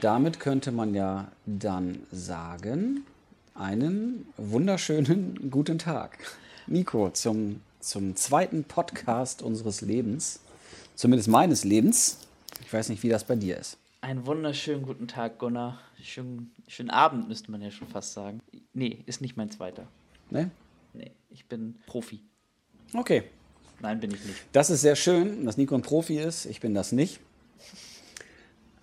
Und damit könnte man ja dann sagen, einen wunderschönen guten Tag. Nico, zum, zum zweiten Podcast unseres Lebens, zumindest meines Lebens. Ich weiß nicht, wie das bei dir ist. Einen wunderschönen guten Tag, Gunnar. Schönen, schönen Abend, müsste man ja schon fast sagen. Nee, ist nicht mein zweiter. Ne? Nee, ich bin Profi. Okay. Nein, bin ich nicht. Das ist sehr schön, dass Nico ein Profi ist. Ich bin das nicht.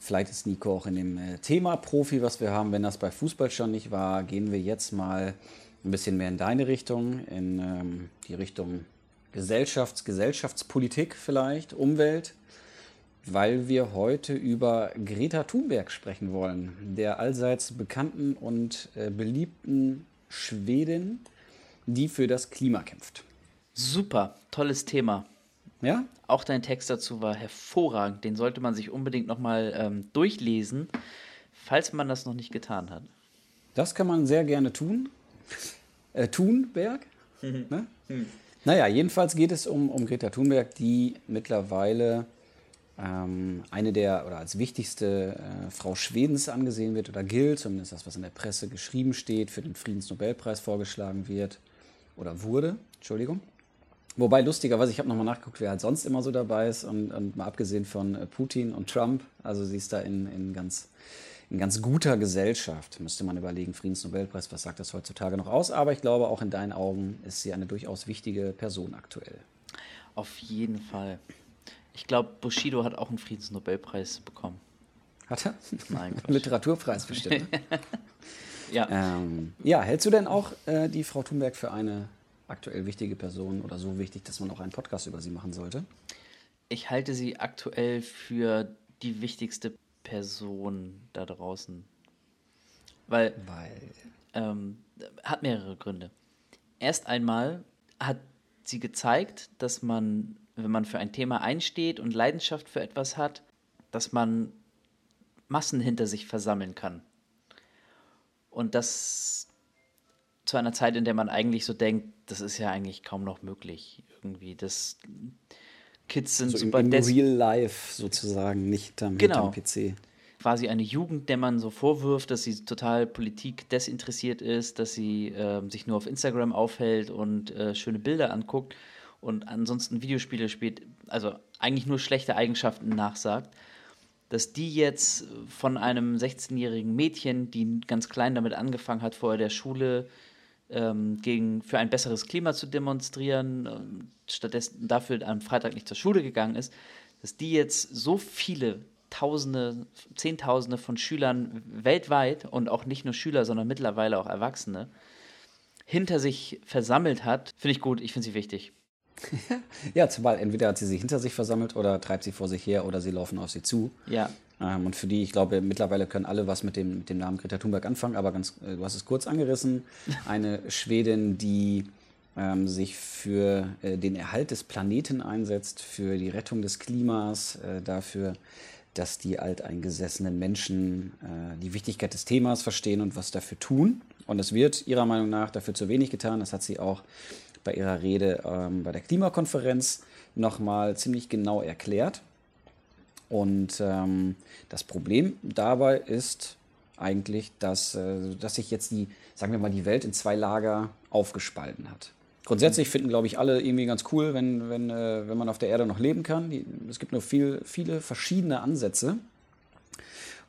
Vielleicht ist Nico auch in dem äh, Thema Profi, was wir haben. Wenn das bei Fußball schon nicht war, gehen wir jetzt mal ein bisschen mehr in deine Richtung, in ähm, die Richtung Gesellschafts-, Gesellschaftspolitik vielleicht, Umwelt, weil wir heute über Greta Thunberg sprechen wollen, der allseits bekannten und äh, beliebten Schwedin, die für das Klima kämpft. Super, tolles Thema. Ja? Auch dein Text dazu war hervorragend. Den sollte man sich unbedingt nochmal ähm, durchlesen, falls man das noch nicht getan hat. Das kann man sehr gerne tun. Äh, Thunberg? ne? Naja, jedenfalls geht es um, um Greta Thunberg, die mittlerweile ähm, eine der oder als wichtigste äh, Frau Schwedens angesehen wird oder gilt, zumindest das, was in der Presse geschrieben steht, für den Friedensnobelpreis vorgeschlagen wird oder wurde. Entschuldigung. Wobei lustigerweise, ich habe nochmal nachgeguckt, wer halt sonst immer so dabei ist und, und mal abgesehen von äh, Putin und Trump, also sie ist da in, in, ganz, in ganz guter Gesellschaft, müsste man überlegen, Friedensnobelpreis, was sagt das heutzutage noch aus, aber ich glaube, auch in deinen Augen ist sie eine durchaus wichtige Person aktuell. Auf jeden Fall. Ich glaube, Bushido hat auch einen Friedensnobelpreis bekommen. Hat er? Nein. Literaturpreis bestimmt. ne? Ja, ähm, ja, hältst du denn auch äh, die Frau Thunberg für eine aktuell wichtige Person oder so wichtig, dass man auch einen Podcast über sie machen sollte? ich halte sie aktuell für die wichtigste Person da draußen. Weil Weil. ähm, hat mehrere Gründe. Erst einmal hat sie gezeigt, dass man, wenn man für ein Thema einsteht und Leidenschaft für etwas hat, dass man Massen hinter sich versammeln kann. Und das zu einer Zeit, in der man eigentlich so denkt, das ist ja eigentlich kaum noch möglich. Irgendwie, das Kids sind So im, super im des Real Life sozusagen, nicht am, Genau. PC. quasi eine Jugend, der man so vorwirft, dass sie total Politik desinteressiert ist, dass sie ähm, sich nur auf Instagram aufhält und äh, schöne Bilder anguckt und ansonsten Videospiele spielt, also eigentlich nur schlechte Eigenschaften nachsagt, dass die jetzt von einem 16-jährigen Mädchen, die ganz klein damit angefangen hat, vor der Schule ähm, gegen, für ein besseres Klima zu demonstrieren, ähm, stattdessen dafür am Freitag nicht zur Schule gegangen ist, dass die jetzt so viele Tausende, Zehntausende von Schülern weltweit und auch nicht nur Schüler, sondern mittlerweile auch Erwachsene hinter sich versammelt hat, finde ich gut, ich finde sie wichtig. Ja, zumal entweder hat sie sich hinter sich versammelt oder treibt sie vor sich her oder sie laufen auf sie zu. Ja, Ähm, und für die, ich glaube, mittlerweile können alle was mit dem, mit dem Namen Greta Thunberg anfangen, aber ganz, äh, du hast es kurz angerissen. Eine Schwedin, die ähm, sich für äh, den Erhalt des Planeten einsetzt, für die Rettung des Klimas, äh, dafür, dass die alteingesessenen Menschen äh, die Wichtigkeit des Themas verstehen und was dafür tun. Und es wird ihrer Meinung nach dafür zu wenig getan. Das hat sie auch bei ihrer Rede ähm, bei der Klimakonferenz nochmal ziemlich genau erklärt. Und ähm, das Problem dabei ist eigentlich, dass, äh, dass sich jetzt die, sagen wir mal, die Welt in zwei Lager aufgespalten hat. Grundsätzlich finden, glaube ich, alle irgendwie ganz cool, wenn, wenn, äh, wenn man auf der Erde noch leben kann. Die, es gibt nur viel, viele verschiedene Ansätze.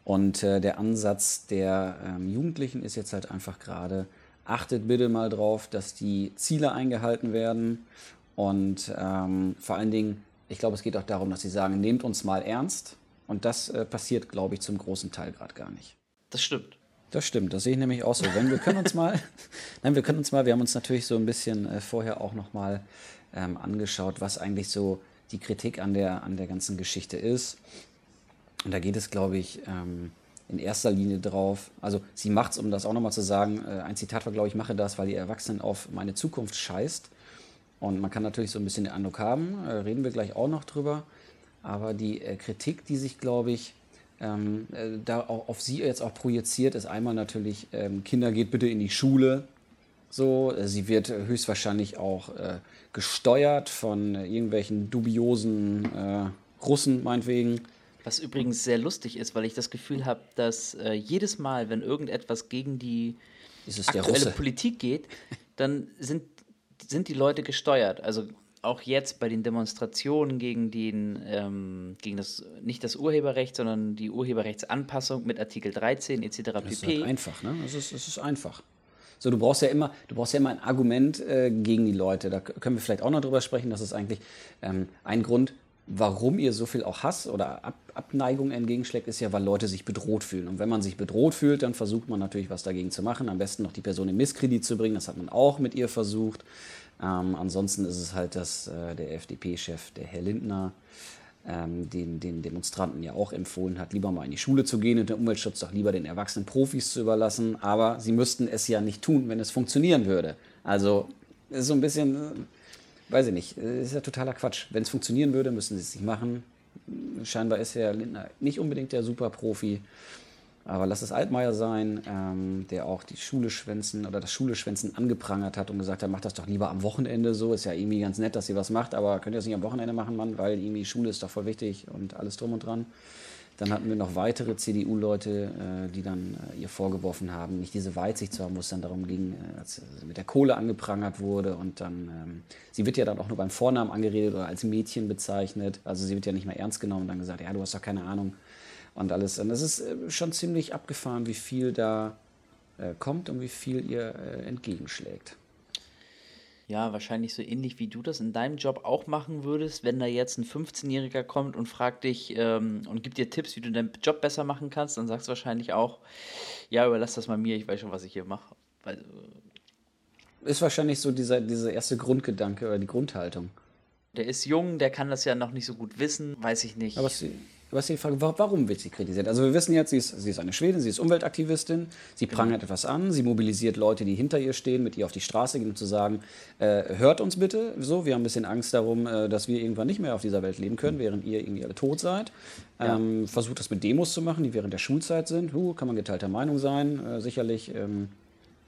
Und äh, der Ansatz der ähm, Jugendlichen ist jetzt halt einfach gerade, achtet bitte mal drauf, dass die Ziele eingehalten werden. Und ähm, vor allen Dingen, ich glaube, es geht auch darum, dass sie sagen, nehmt uns mal ernst. Und das äh, passiert, glaube ich, zum großen Teil gerade gar nicht. das stimmt. Das stimmt, das sehe ich nämlich auch so. Wenn wir können uns mal, nein, wir können uns mal, wir haben uns natürlich so ein bisschen äh, vorher auch noch mal ähm, angeschaut, was eigentlich so die Kritik an der, an der ganzen Geschichte ist. Und da geht es, glaube ich, ähm, in erster Linie drauf. Also sie macht es, um das auch nochmal zu sagen, äh, ein Zitat war, glaube ich, mache das, weil die Erwachsenen auf meine Zukunft scheißt. Und man kann natürlich so ein bisschen den Eindruck haben, äh, reden wir gleich auch noch drüber. Aber die äh, Kritik, die sich, glaube ich, ähm, äh, da auch auf sie jetzt auch projiziert, ist einmal natürlich, ähm, Kinder geht bitte in die Schule. So, äh, sie wird höchstwahrscheinlich auch äh, gesteuert von irgendwelchen dubiosen Russen, meinetwegen. Was übrigens sehr lustig ist, weil ich das Gefühl habe, dass äh, jedes Mal, wenn irgendetwas gegen die aktuelle Politik geht, dann sind, sind die Leute gesteuert. Also auch jetzt bei den Demonstrationen gegen den, ähm, gegen das, nicht das Urheberrecht, sondern die Urheberrechtsanpassung mit Artikel 13 etc. pp. Das ist halt einfach, ne? Es ist, es ist einfach. So, du brauchst ja immer, du brauchst ja immer ein Argument äh, gegen die Leute. Da können wir vielleicht auch noch drüber sprechen. Das ist eigentlich ähm, ein Grund, warum ihr so viel auch Hass oder Ab Abneigung entgegenschlägt, ist ja, weil Leute sich bedroht fühlen. Und wenn man sich bedroht fühlt, dann versucht man natürlich was dagegen zu machen. Am besten noch die Person in Misskredit zu bringen. Das hat man auch mit ihr versucht. Ähm, ansonsten ist es halt, dass äh, der FDP-Chef, der Herr Lindner, ähm, den, den Demonstranten ja auch empfohlen hat, lieber mal in die Schule zu gehen und den Umweltschutz doch lieber den erwachsenen Profis zu überlassen. Aber sie müssten es ja nicht tun, wenn es funktionieren würde. Also ist so ein bisschen, äh, weiß ich nicht, äh, ist ja totaler Quatsch. Wenn es funktionieren würde, müssen sie es nicht machen. Scheinbar ist Herr Lindner nicht unbedingt der Superprofi. Aber lass es Altmaier sein, ähm, der auch die Schule schwänzen oder das Schule schwänzen angeprangert hat und gesagt hat, macht das doch lieber am Wochenende so. Ist ja irgendwie ganz nett, dass ihr was macht, aber könnt ihr das nicht am Wochenende machen, Mann, weil irgendwie Schule ist doch voll wichtig und alles drum und dran. Dann hatten wir noch weitere CDU-Leute, äh, die dann äh, ihr vorgeworfen haben, nicht diese Weitsicht zu haben, wo es dann darum ging, äh, als mit der Kohle angeprangert wurde. Und dann, ähm, sie wird ja dann auch nur beim Vornamen angeredet oder als Mädchen bezeichnet. Also sie wird ja nicht mehr ernst genommen und dann gesagt, ja, du hast doch keine Ahnung und alles. Und das ist schon ziemlich abgefahren, wie viel da kommt und wie viel ihr entgegenschlägt. Ja, wahrscheinlich so ähnlich wie du das in deinem Job auch machen würdest, wenn da jetzt ein 15-Jähriger kommt und fragt dich ähm, und gibt dir Tipps, wie du deinen Job besser machen kannst, dann sagst du wahrscheinlich auch, ja, überlass das mal mir, ich weiß schon, was ich hier mache. Äh, ist wahrscheinlich so dieser, dieser erste Grundgedanke oder die Grundhaltung. Der ist jung, der kann das ja noch nicht so gut wissen, weiß ich nicht. Aber sie, was die Frage, warum wird sie kritisiert? Also wir wissen jetzt, sie ist, sie ist eine Schwedin, sie ist Umweltaktivistin, sie genau. prangert etwas an, sie mobilisiert Leute, die hinter ihr stehen, mit ihr auf die Straße gehen, um zu sagen, äh, hört uns bitte, so, wir haben ein bisschen Angst darum, äh, dass wir irgendwann nicht mehr auf dieser Welt leben können, während ihr irgendwie alle tot seid. Ähm, ja. Versucht das mit Demos zu machen, die während der Schulzeit sind. Huh, kann man geteilter Meinung sein, äh, sicherlich. Ähm,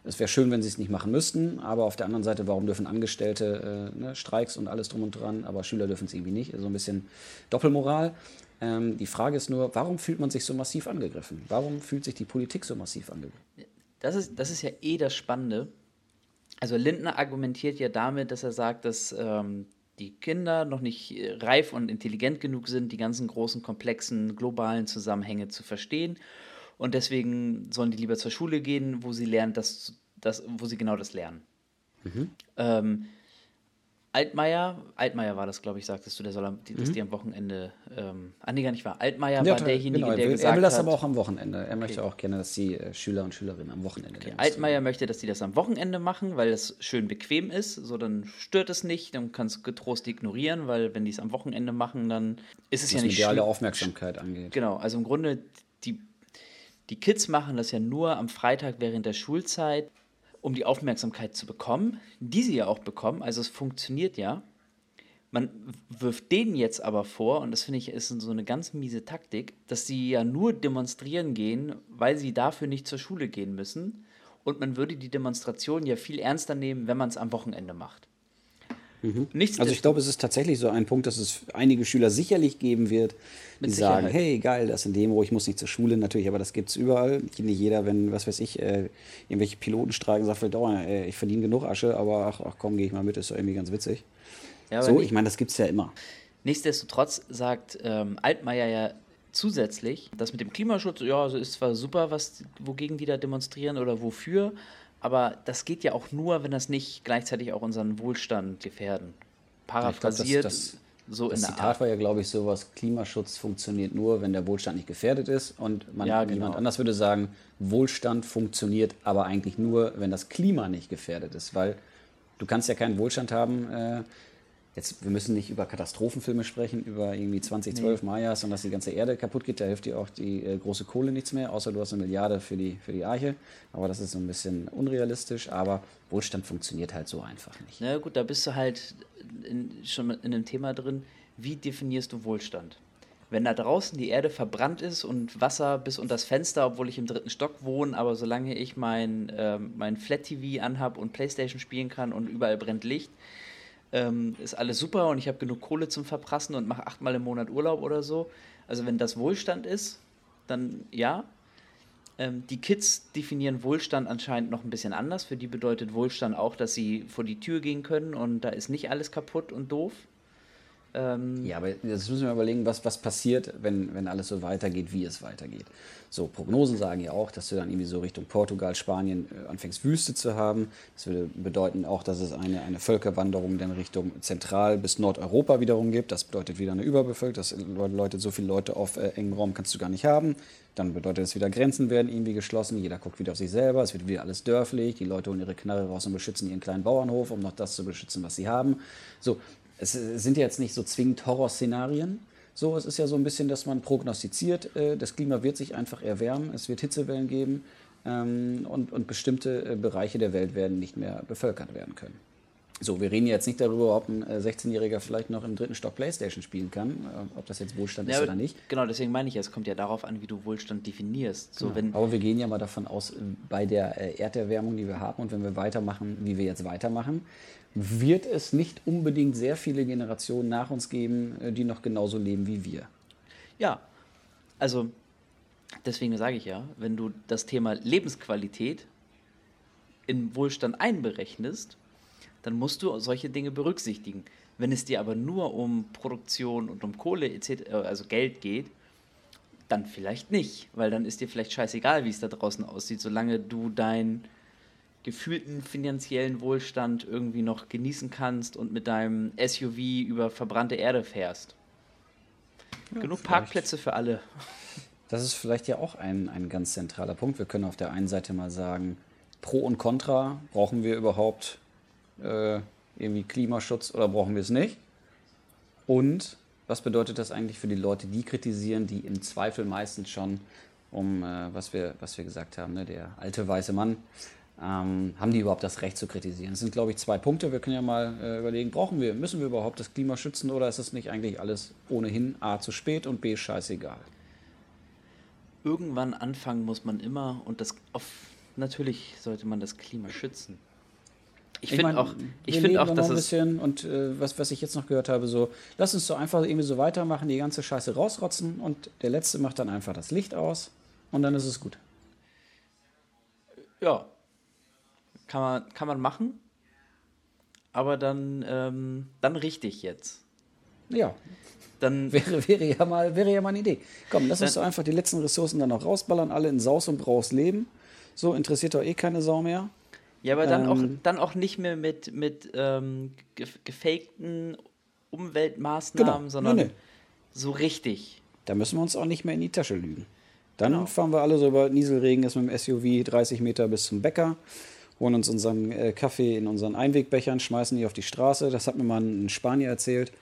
es wäre schön, wenn sie es nicht machen müssten, aber auf der anderen Seite, warum dürfen Angestellte äh, ne, Streiks und alles drum und dran, aber Schüler dürfen es irgendwie nicht? So ein bisschen Doppelmoral. Ähm, die Frage ist nur, warum fühlt man sich so massiv angegriffen? Warum fühlt sich die Politik so massiv angegriffen? Das ist, das ist ja eh das Spannende. Also Lindner argumentiert ja damit, dass er sagt, dass ähm, die Kinder noch nicht äh, reif und intelligent genug sind, die ganzen großen, komplexen, globalen Zusammenhänge zu verstehen. Und deswegen sollen die lieber zur Schule gehen, wo sie lernen, das, das, wo sie genau das lernen. Mhm. Ähm, Altmaier, Altmaier war das, glaube ich, sagtest du, der soll am, die, dass mhm. die am Wochenende, ähm, ah nee, gar nicht wahr, Altmaier ja, war derjenige, genau, der will, gesagt hat... Er will das aber auch am Wochenende. Er okay. möchte auch gerne, dass die äh, Schüler und Schülerinnen am Wochenende... Okay. Altmaier möchte, dass die das am Wochenende machen, weil das schön bequem ist, so dann stört es nicht, dann kannst du getrost ignorieren, weil wenn die es am Wochenende machen, dann ist es Was ja nicht... mediale Aufmerksamkeit angeht. Genau, also im Grunde, die, die Kids machen das ja nur am Freitag während der Schulzeit, um die Aufmerksamkeit zu bekommen, die sie ja auch bekommen, also es funktioniert ja. Man wirft denen jetzt aber vor, und das finde ich ist so eine ganz miese Taktik, dass sie ja nur demonstrieren gehen, weil sie dafür nicht zur Schule gehen müssen. Und man würde die Demonstration ja viel ernster nehmen, wenn man es am Wochenende macht. Mhm. also ich glaube, es ist tatsächlich so ein Punkt, dass es einige Schüler sicherlich geben wird, die sagen, hey, geil, das ist ein Demo, ich muss nicht zur Schule, natürlich, aber das gibt es überall. Nicht jeder, wenn, was weiß ich, äh, irgendwelche Piloten streiken, sagt, äh, ich verdiene genug Asche, aber ach, ach komm, gehe ich mal mit, ist doch irgendwie ganz witzig. Ja, so, ich meine, das gibt es ja immer. Nichtsdestotrotz sagt ähm, Altmaier ja zusätzlich, das mit dem Klimaschutz, ja, also ist zwar super, was, wogegen die da demonstrieren oder wofür, aber das geht ja auch nur, wenn das nicht gleichzeitig auch unseren Wohlstand gefährden. Paraphrasiert. Glaub, das, das, so das Zitat Art. war ja, glaube ich, sowas: Klimaschutz funktioniert nur, wenn der Wohlstand nicht gefährdet ist. Und man, ja, genau. jemand anders würde sagen, Wohlstand funktioniert aber eigentlich nur, wenn das Klima nicht gefährdet ist. Weil du kannst ja keinen Wohlstand haben, äh, Jetzt, wir müssen nicht über Katastrophenfilme sprechen, über irgendwie 2012 nee. Mayas und dass die ganze Erde kaputt geht. Da hilft dir auch die äh, große Kohle nichts mehr, außer du hast eine Milliarde für die, für die Arche. Aber das ist so ein bisschen unrealistisch. Aber Wohlstand funktioniert halt so einfach nicht. Na gut, da bist du halt in, schon in einem Thema drin. Wie definierst du Wohlstand? Wenn da draußen die Erde verbrannt ist und Wasser bis unter das Fenster, obwohl ich im dritten Stock wohne, aber solange ich mein, äh, mein Flat TV anhab und Playstation spielen kann und überall brennt Licht, ähm, ist alles super und ich habe genug Kohle zum Verprassen und mache achtmal im Monat Urlaub oder so. Also wenn das Wohlstand ist, dann ja. Ähm, die Kids definieren Wohlstand anscheinend noch ein bisschen anders. Für die bedeutet Wohlstand auch, dass sie vor die Tür gehen können und da ist nicht alles kaputt und doof. Ähm ja, aber jetzt müssen wir überlegen, was, was passiert, wenn, wenn alles so weitergeht, wie es weitergeht. So, Prognosen sagen ja auch, dass du dann irgendwie so Richtung Portugal, Spanien äh, anfängst, Wüste zu haben. Das würde bedeuten auch, dass es eine, eine Völkerwanderung dann Richtung Zentral- bis Nordeuropa wiederum gibt. Das bedeutet wieder eine Überbevölkerung. Das bedeutet, so viele Leute auf äh, engem Raum kannst du gar nicht haben. Dann bedeutet es wieder, Grenzen werden irgendwie geschlossen. Jeder guckt wieder auf sich selber. Es wird wieder alles dörflich. Die Leute holen ihre Knarre raus und beschützen ihren kleinen Bauernhof, um noch das zu beschützen, was sie haben. So, es sind ja jetzt nicht so zwingend Horrorszenarien. So, es ist ja so ein bisschen, dass man prognostiziert, äh, das Klima wird sich einfach erwärmen, es wird Hitzewellen geben ähm, und, und bestimmte äh, Bereiche der Welt werden nicht mehr bevölkert werden können. So, wir reden jetzt nicht darüber, ob ein 16-Jähriger äh, vielleicht noch im dritten Stock Playstation spielen kann, äh, ob das jetzt Wohlstand ja, ist oder nicht. Genau, deswegen meine ich, es kommt ja darauf an, wie du Wohlstand definierst. So, genau. Aber wir gehen ja mal davon aus, bei der Erderwärmung, die wir haben und wenn wir weitermachen, wie wir jetzt weitermachen, wird es nicht unbedingt sehr viele Generationen nach uns geben, äh, die noch genauso leben wie wir. Ja, also deswegen sage ich ja, wenn du das Thema Lebensqualität in Wohlstand einberechnest, dann musst du solche Dinge berücksichtigen. Wenn es dir aber nur um Produktion und um Kohle, etc., also Geld geht, dann vielleicht nicht, weil dann ist dir vielleicht scheißegal, wie es da draußen aussieht, solange du dein gefühlten finanziellen Wohlstand irgendwie noch genießen kannst und mit deinem SUV über verbrannte Erde fährst. Ja, Genug Parkplätze für alle. Das ist vielleicht ja auch ein, ein ganz zentraler Punkt. Wir können auf der einen Seite mal sagen, Pro und Contra, brauchen wir überhaupt äh, irgendwie Klimaschutz oder brauchen wir es nicht? Und was bedeutet das eigentlich für die Leute, die kritisieren, die im Zweifel meistens schon um, äh, was, wir, was wir gesagt haben, ne, der alte weiße Mann, ähm, haben die überhaupt das Recht zu kritisieren? Das sind, glaube ich, zwei Punkte. Wir können ja mal äh, überlegen, brauchen wir, müssen wir überhaupt das Klima schützen oder ist das nicht eigentlich alles ohnehin A zu spät und B scheißegal? Irgendwann anfangen muss man immer und das auf, natürlich sollte man das Klima schützen. Ich, ich finde auch, ich finde auch, dass ein bisschen und äh, was, was ich jetzt noch gehört habe, so lass uns so einfach irgendwie so weitermachen, die ganze Scheiße rausrotzen und der letzte macht dann einfach das Licht aus und dann ist es gut. Ja, kann man, kann man machen, aber dann, ähm, dann richtig jetzt. Ja. Dann wäre, wäre, ja mal, wäre ja mal eine Idee. Komm, lass uns doch einfach die letzten Ressourcen dann noch rausballern, alle in Saus und Braus leben. So interessiert doch eh keine Sau mehr. Ja, aber dann, ähm, auch, dann auch nicht mehr mit, mit ähm, gefakten Umweltmaßnahmen, genau. sondern nee, nee. so richtig. Da müssen wir uns auch nicht mehr in die Tasche lügen. Dann genau. fahren wir alle so über Nieselregen, ist mit dem SUV 30 Meter bis zum Bäcker holen uns unseren äh, Kaffee in unseren Einwegbechern, schmeißen die auf die Straße. Das hat mir mal ein Spanier erzählt.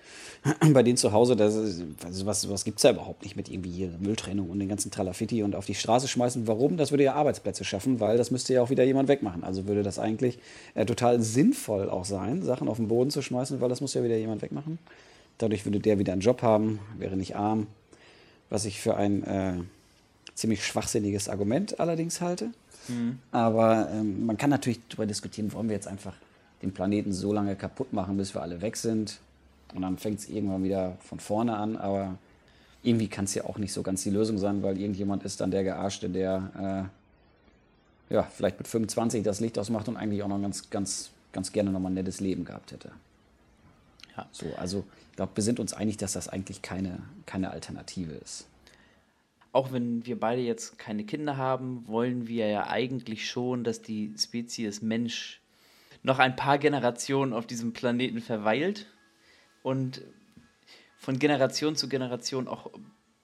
Bei denen zu Hause, das ist, also was, was gibt es da überhaupt nicht mit irgendwie Mülltrennung und den ganzen Tralafitti und auf die Straße schmeißen. Warum? Das würde ja Arbeitsplätze schaffen, weil das müsste ja auch wieder jemand wegmachen. Also würde das eigentlich äh, total sinnvoll auch sein, Sachen auf den Boden zu schmeißen, weil das muss ja wieder jemand wegmachen. Dadurch würde der wieder einen Job haben, wäre nicht arm. Was ich für ein äh, ziemlich schwachsinniges Argument allerdings halte. Mhm. Aber ähm, man kann natürlich darüber diskutieren, wollen wir jetzt einfach den Planeten so lange kaputt machen, bis wir alle weg sind. Und dann fängt es irgendwann wieder von vorne an. Aber irgendwie kann es ja auch nicht so ganz die Lösung sein, weil irgendjemand ist dann der Gearschte, der äh, ja, vielleicht mit 25 das Licht ausmacht und eigentlich auch noch ganz, ganz, ganz gerne nochmal ein nettes Leben gehabt hätte. Ja. So, also ich glaube, wir sind uns einig, dass das eigentlich keine, keine Alternative ist auch wenn wir beide jetzt keine Kinder haben, wollen wir ja eigentlich schon, dass die Spezies Mensch noch ein paar Generationen auf diesem Planeten verweilt und von Generation zu Generation auch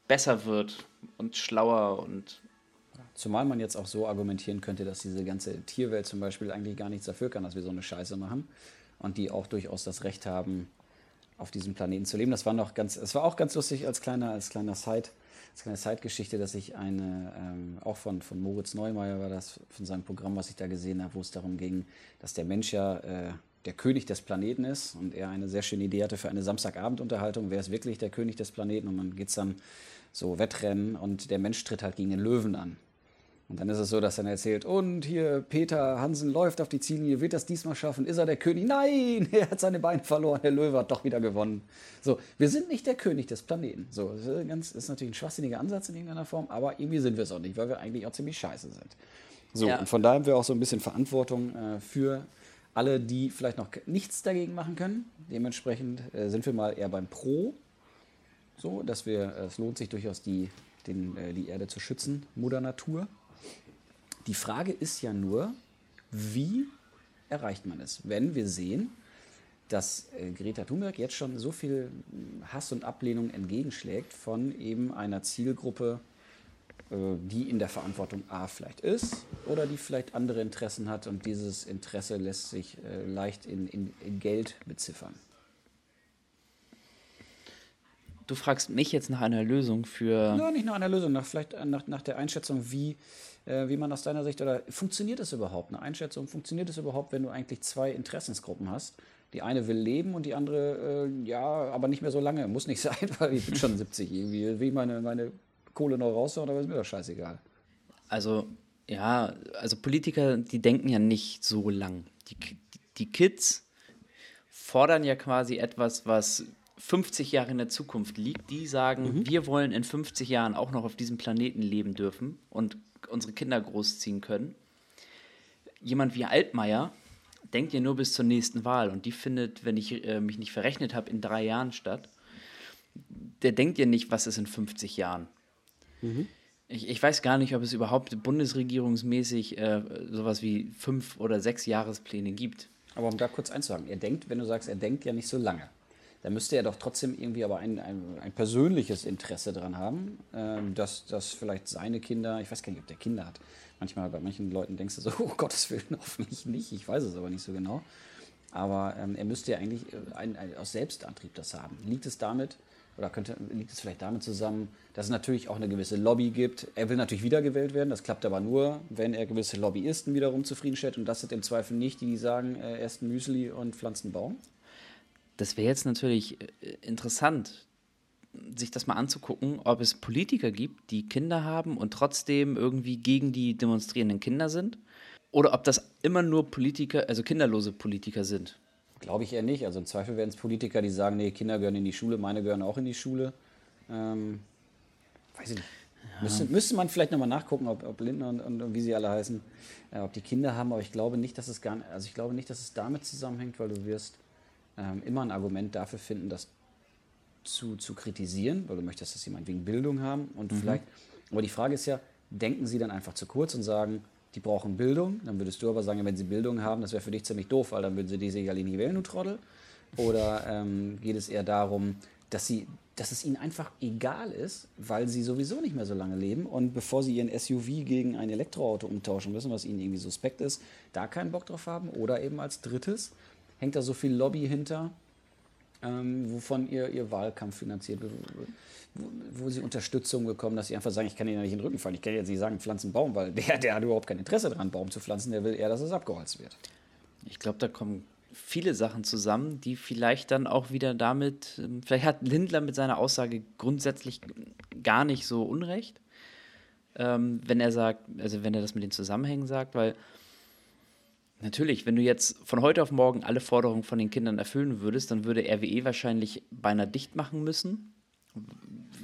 besser wird und schlauer und Zumal man jetzt auch so argumentieren könnte, dass diese ganze Tierwelt zum Beispiel eigentlich gar nichts dafür kann, dass wir so eine Scheiße machen und die auch durchaus das Recht haben, auf diesem Planeten zu leben. Das war noch ganz, es war auch ganz lustig als kleiner, als kleiner Side, das ist eine Zeitgeschichte, dass ich eine, ähm, auch von, von Moritz Neumeier war das, von seinem Programm, was ich da gesehen habe, wo es darum ging, dass der Mensch ja äh, der König des Planeten ist und er eine sehr schöne Idee hatte für eine Samstagabendunterhaltung, wer ist wirklich der König des Planeten und dann geht es dann so Wettrennen und der Mensch tritt halt gegen den Löwen an. Und dann ist es so, dass dann erzählt, und hier Peter Hansen läuft auf die Ziellinie, wird das diesmal schaffen? Ist er der König? Nein, er hat seine Beine verloren, der Löwe hat doch wieder gewonnen. So, wir sind nicht der König des Planeten. So, das ist, ganz, ist natürlich ein schwachsinniger Ansatz in irgendeiner Form, aber irgendwie sind wir es auch nicht, weil wir eigentlich auch ziemlich scheiße sind. So, ja. und von daher haben wir auch so ein bisschen Verantwortung äh, für alle, die vielleicht noch nichts dagegen machen können. Dementsprechend äh, sind wir mal eher beim Pro, so, dass wir, äh, es lohnt sich durchaus, die, den, äh, die Erde zu schützen, Mutter Natur. Die Frage ist ja nur, wie erreicht man es, wenn wir sehen, dass äh, Greta Thunberg jetzt schon so viel Hass und Ablehnung entgegenschlägt von eben einer Zielgruppe, äh, die in der Verantwortung A vielleicht ist oder die vielleicht andere Interessen hat und dieses Interesse lässt sich äh, leicht in, in, in Geld beziffern. Du fragst mich jetzt nach einer Lösung für. Ja, nicht nach einer Lösung, nach, vielleicht nach, nach der Einschätzung, wie, äh, wie man aus deiner Sicht oder funktioniert es überhaupt? Eine Einschätzung, funktioniert es überhaupt, wenn du eigentlich zwei Interessensgruppen hast? Die eine will leben und die andere, äh, ja, aber nicht mehr so lange. Muss nicht sein, weil ich bin schon 70 irgendwie. Will ich meine, meine Kohle neu raushauen, aber ist mir doch scheißegal. Also, ja, also Politiker, die denken ja nicht so lang. Die, die Kids fordern ja quasi etwas, was 50 Jahre in der Zukunft liegt, die sagen, mhm. wir wollen in 50 Jahren auch noch auf diesem Planeten leben dürfen und unsere Kinder großziehen können. Jemand wie Altmaier denkt ja nur bis zur nächsten Wahl und die findet, wenn ich äh, mich nicht verrechnet habe, in drei Jahren statt. Der denkt ja nicht, was ist in 50 Jahren. Mhm. Ich, ich, weiß gar nicht, ob es überhaupt bundesregierungsmäßig äh, sowas wie fünf oder sechs Jahrespläne gibt. Aber um da kurz einzuhaken, er denkt, wenn du sagst, er denkt ja nicht so lange da müsste er doch trotzdem irgendwie aber ein, ein, ein persönliches Interesse dran haben, ähm, dass, dass vielleicht seine Kinder, ich weiß gar nicht, ob der Kinder hat. Manchmal bei manchen Leuten denkst du so, oh Gottes Willen, hoffentlich nicht, ich weiß es aber nicht so genau. Aber ähm, er müsste ja eigentlich äh, ein, ein, aus Selbstantrieb das haben. Liegt es damit, oder könnte, liegt es vielleicht damit zusammen, dass es natürlich auch eine gewisse Lobby gibt. Er will natürlich wiedergewählt werden, das klappt aber nur, wenn er gewisse Lobbyisten wiederum zufriedenstellt. Und das sind im Zweifel nicht die, die sagen, äh, erst Müsli und pflanzen Baum. Das wäre jetzt natürlich äh, interessant, sich das mal anzugucken, ob es Politiker gibt, die Kinder haben und trotzdem irgendwie gegen die demonstrierenden Kinder sind. Oder ob das immer nur Politiker, also kinderlose Politiker sind. Glaube ich eher nicht. Also im Zweifel werden es Politiker, die sagen, nee, Kinder gehören in die Schule, meine gehören auch in die Schule. Ähm, weiß ich nicht. Ja. Müsste, müsste man vielleicht nochmal nachgucken, ob, ob Lindner und, und, und, wie sie alle heißen, äh, ob die Kinder haben, aber ich glaube nicht, dass es gar also ich glaube nicht, dass es damit zusammenhängt, weil du wirst ähm, immer ein Argument dafür finden, das zu, zu kritisieren, weil du möchtest, dass jemand wegen Bildung haben und mhm. vielleicht, aber die Frage ist ja, denken sie dann einfach zu kurz und sagen, die brauchen Bildung, dann würdest du aber sagen, wenn sie Bildung haben, das wäre für dich ziemlich doof, weil dann würden sie diese ja nicht wählen, du Trottel. Oder ähm, geht es eher darum, dass, sie, dass es ihnen einfach egal ist, weil sie sowieso nicht mehr so lange leben und bevor sie ihren SUV gegen ein Elektroauto umtauschen müssen, was ihnen irgendwie suspekt ist, da keinen Bock drauf haben. Oder eben als drittes, hängt da so viel Lobby hinter, ähm, wovon ihr, ihr Wahlkampf finanziert wird, wo, wo, sie Unterstützung bekommen, dass sie einfach sagen, ich kann ihnen ja nicht in den Rücken fallen, ich kann jetzt nicht sagen, pflanzen Baum, weil der, der hat überhaupt kein Interesse daran, Baum zu pflanzen, der will eher, dass es abgeholzt wird. Ich glaube, da kommen viele Sachen zusammen, die vielleicht dann auch wieder damit, ähm, vielleicht hat Lindler mit seiner Aussage grundsätzlich gar nicht so Unrecht, ähm, wenn er sagt, also wenn er das mit den Zusammenhängen sagt, weil Natürlich, wenn du jetzt von heute auf morgen alle Forderungen von den Kindern erfüllen würdest, dann würde RWE wahrscheinlich beinahe dicht machen müssen.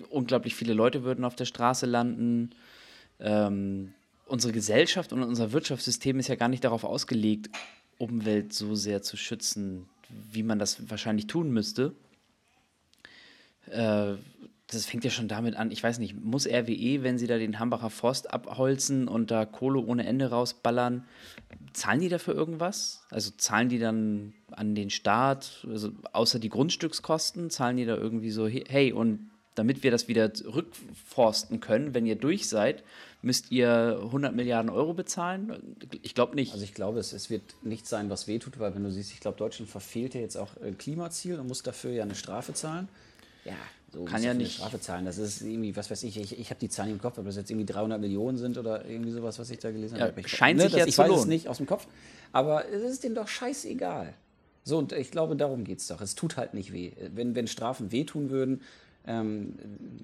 Unglaublich viele Leute würden auf der Straße landen. Ähm, unsere Gesellschaft und unser Wirtschaftssystem ist ja gar nicht darauf ausgelegt, Umwelt so sehr zu schützen, wie man das wahrscheinlich tun müsste. Äh, das fängt ja schon damit an, ich weiß nicht, muss RWE, wenn sie da den Hambacher Forst abholzen und da Kohle ohne Ende rausballern, zahlen die dafür irgendwas? Also zahlen die dann an den Staat, also außer die Grundstückskosten, zahlen die da irgendwie so, hey, und damit wir das wieder rückforsten können, wenn ihr durch seid, müsst ihr 100 Milliarden Euro bezahlen? Ich glaube nicht. Also ich glaube, es, es wird nicht sein, was wehtut, weil wenn du siehst, ich glaube, Deutschland verfehlt ja jetzt auch ein Klimaziel und muss dafür ja eine Strafe zahlen. Ja, so kann ja nicht. Strafe zahlen. Das ist irgendwie, was weiß ich, ich, ich habe die Zahlen im Kopf, ob das jetzt irgendwie 300 Millionen sind oder irgendwie sowas, was ich da gelesen ja, habe. Ich, scheint ne, sich ja ich weiß lohnen. es nicht aus dem Kopf, aber es ist denen doch scheißegal. So, und ich glaube, darum geht es doch. Es tut halt nicht weh. Wenn, wenn Strafen wehtun würden, ähm,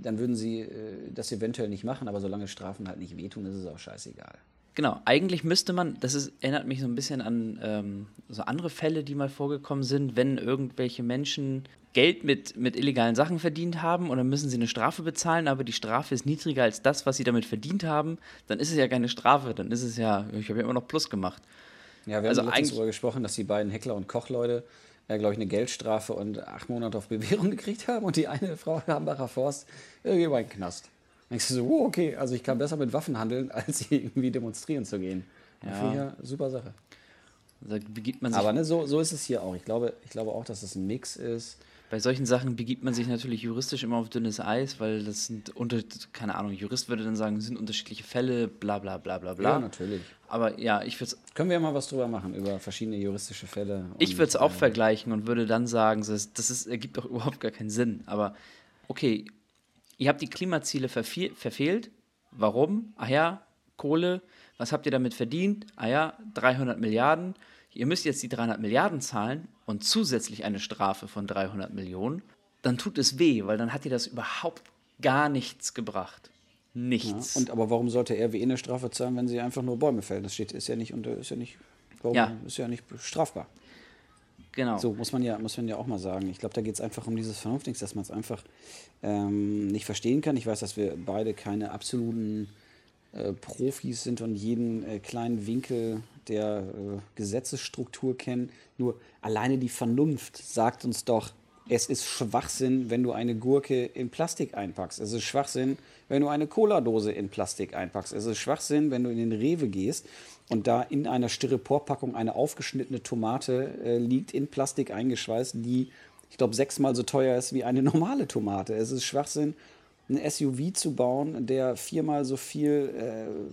dann würden sie äh, das eventuell nicht machen, aber solange Strafen halt nicht wehtun, ist es auch scheißegal. Genau, eigentlich müsste man, das ist, erinnert mich so ein bisschen an ähm, so andere Fälle, die mal vorgekommen sind, wenn irgendwelche Menschen Geld mit, mit illegalen Sachen verdient haben und dann müssen sie eine Strafe bezahlen, aber die Strafe ist niedriger als das, was sie damit verdient haben, dann ist es ja keine Strafe, dann ist es ja, ich habe ja immer noch Plus gemacht. Ja, wir also haben letztens darüber gesprochen, dass die beiden Heckler und Kochleute äh, glaube ich, eine Geldstrafe und acht Monate auf Bewährung gekriegt haben und die eine Frau Hambacher Forst irgendwie war in den Knast. Dann denkst du so, oh, okay, also ich kann besser mit Waffen handeln, als irgendwie demonstrieren zu gehen. Ja, ja super Sache. Aber ne, so, so ist es hier auch. Ich glaube, ich glaube auch, dass es ein Mix ist bei solchen Sachen begibt man sich natürlich juristisch immer auf dünnes Eis, weil das sind unter, keine Ahnung, Jurist würde dann sagen, sind unterschiedliche Fälle, bla bla bla bla bla. Ja, natürlich. Aber ja, ich würde Können wir ja mal was drüber machen, über verschiedene juristische Fälle. Ich würde es auch äh, vergleichen und würde dann sagen, das, das ist, ergibt doch überhaupt gar keinen Sinn. Aber okay, ihr habt die Klimaziele verfehlt. Warum? Ach ja, Kohle. Was habt ihr damit verdient? Ah ja, 300 Milliarden ihr müsst jetzt die 300 Milliarden zahlen und zusätzlich eine Strafe von 300 Millionen, dann tut es weh, weil dann hat dir das überhaupt gar nichts gebracht. Nichts. Ja, und aber warum sollte RWE eine Strafe zahlen, wenn sie einfach nur Bäume fällen? Das steht, ist ja nicht unter, ist ja nicht, warum, ja. ist ja nicht strafbar. Genau. So muss man ja, muss man ja auch mal sagen. Ich glaube, da geht es einfach um dieses Vernunftiges, dass man es einfach ähm, nicht verstehen kann. Ich weiß, dass wir beide keine absoluten äh, Profis sind und jeden äh, kleinen Winkel der äh, Gesetzesstruktur kennen. Nur alleine die Vernunft sagt uns doch, es ist Schwachsinn, wenn du eine Gurke in Plastik einpackst. Es ist Schwachsinn, wenn du eine Cola-Dose in Plastik einpackst. Es ist Schwachsinn, wenn du in den Rewe gehst und da in einer Styroporpackung eine aufgeschnittene Tomate äh, liegt, in Plastik eingeschweißt, die, ich glaube, sechsmal so teuer ist wie eine normale Tomate. Es ist Schwachsinn, ein SUV zu bauen, der viermal so viel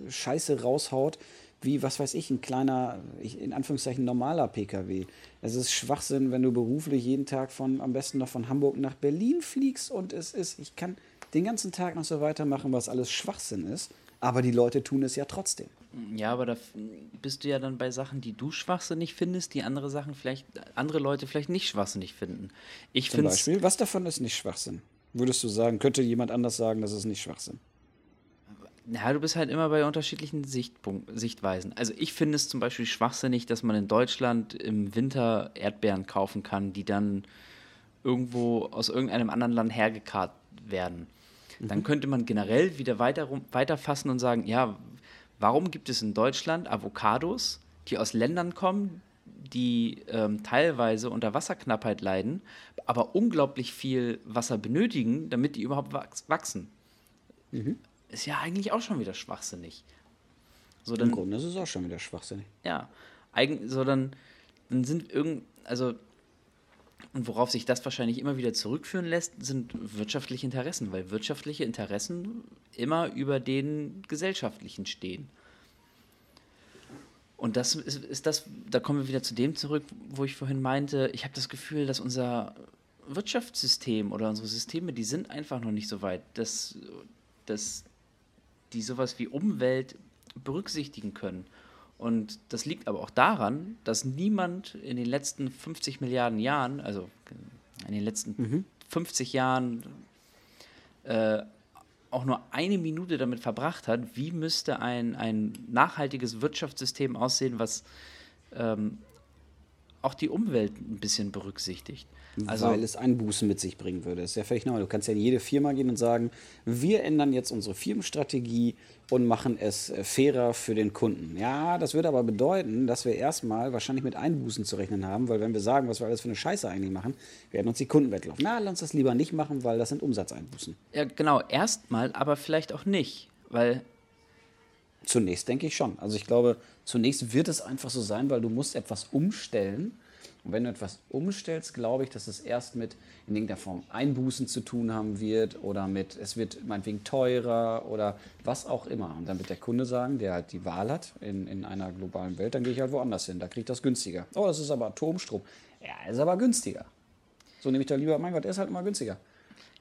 äh, Scheiße raushaut wie, was weiß ich, ein kleiner, in Anführungszeichen normaler Pkw. Es ist Schwachsinn, wenn du beruflich jeden Tag von, am besten noch von Hamburg nach Berlin fliegst und es ist, ich kann den ganzen Tag noch so weitermachen, was alles Schwachsinn ist, aber die Leute tun es ja trotzdem. Ja, aber da bist du ja dann bei Sachen, die du schwachsinnig findest, die andere Sachen vielleicht, andere Leute vielleicht nicht schwachsinnig finden. Ich Zum Beispiel, was davon ist nicht Schwachsinn? Würdest du sagen, könnte jemand anders sagen, das ist nicht Schwachsinn? Ja, du bist halt immer bei unterschiedlichen Sichtpunkt, Sichtweisen. Also ich finde es zum Beispiel schwachsinnig, dass man in Deutschland im Winter Erdbeeren kaufen kann, die dann irgendwo aus irgendeinem anderen Land hergekarrt werden. Mhm. Dann könnte man generell wieder weiter weiterfassen und sagen, ja, warum gibt es in Deutschland Avocados, die aus Ländern kommen, die ähm, teilweise unter Wasserknappheit leiden, aber unglaublich viel Wasser benötigen, damit die überhaupt wachsen? Mhm ist ja eigentlich auch schon wieder schwachsinnig. So, dann, Im Grunde ist es auch schon wieder schwachsinnig. Ja, eigen, so dann, dann sind irgend, also und worauf sich das wahrscheinlich immer wieder zurückführen lässt, sind wirtschaftliche Interessen, weil wirtschaftliche Interessen immer über den gesellschaftlichen stehen. Und das ist, ist das, da kommen wir wieder zu dem zurück, wo ich vorhin meinte, ich habe das Gefühl, dass unser Wirtschaftssystem oder unsere Systeme, die sind einfach noch nicht so weit, dass, dass die sowas wie Umwelt berücksichtigen können. Und das liegt aber auch daran, dass niemand in den letzten 50 Milliarden Jahren, also in den letzten mhm. 50 Jahren, äh, auch nur eine Minute damit verbracht hat, wie müsste ein, ein nachhaltiges Wirtschaftssystem aussehen, was ähm, auch die Umwelt ein bisschen berücksichtigt. Also, weil es Einbußen mit sich bringen würde. Das ist ja völlig normal. Du kannst ja in jede Firma gehen und sagen, wir ändern jetzt unsere Firmenstrategie und machen es äh, fairer für den Kunden. Ja, das würde aber bedeuten, dass wir erstmal wahrscheinlich mit Einbußen zu rechnen haben, weil wenn wir sagen, was wir alles für eine Scheiße eigentlich machen, werden uns die Kunden weglaufen. Na, lass uns das lieber nicht machen, weil das sind Umsatzeinbußen. Ja, genau. Erstmal, aber vielleicht auch nicht, weil Zunächst denke ich schon. Also ich glaube, zunächst wird es einfach so sein, weil du musst etwas umstellen und wenn du etwas umstellst, glaube ich, dass es erst mit in irgendeiner Form Einbußen zu tun haben wird oder mit, es wird meinetwegen teurer oder was auch immer. Und dann wird der Kunde sagen, der halt die Wahl hat in, in einer globalen Welt, dann gehe ich halt woanders hin, da kriege ich das günstiger. Oh, das ist aber Atomstrom. Ja, ist aber günstiger. So nehme ich da lieber, mein Gott, der ist halt immer günstiger.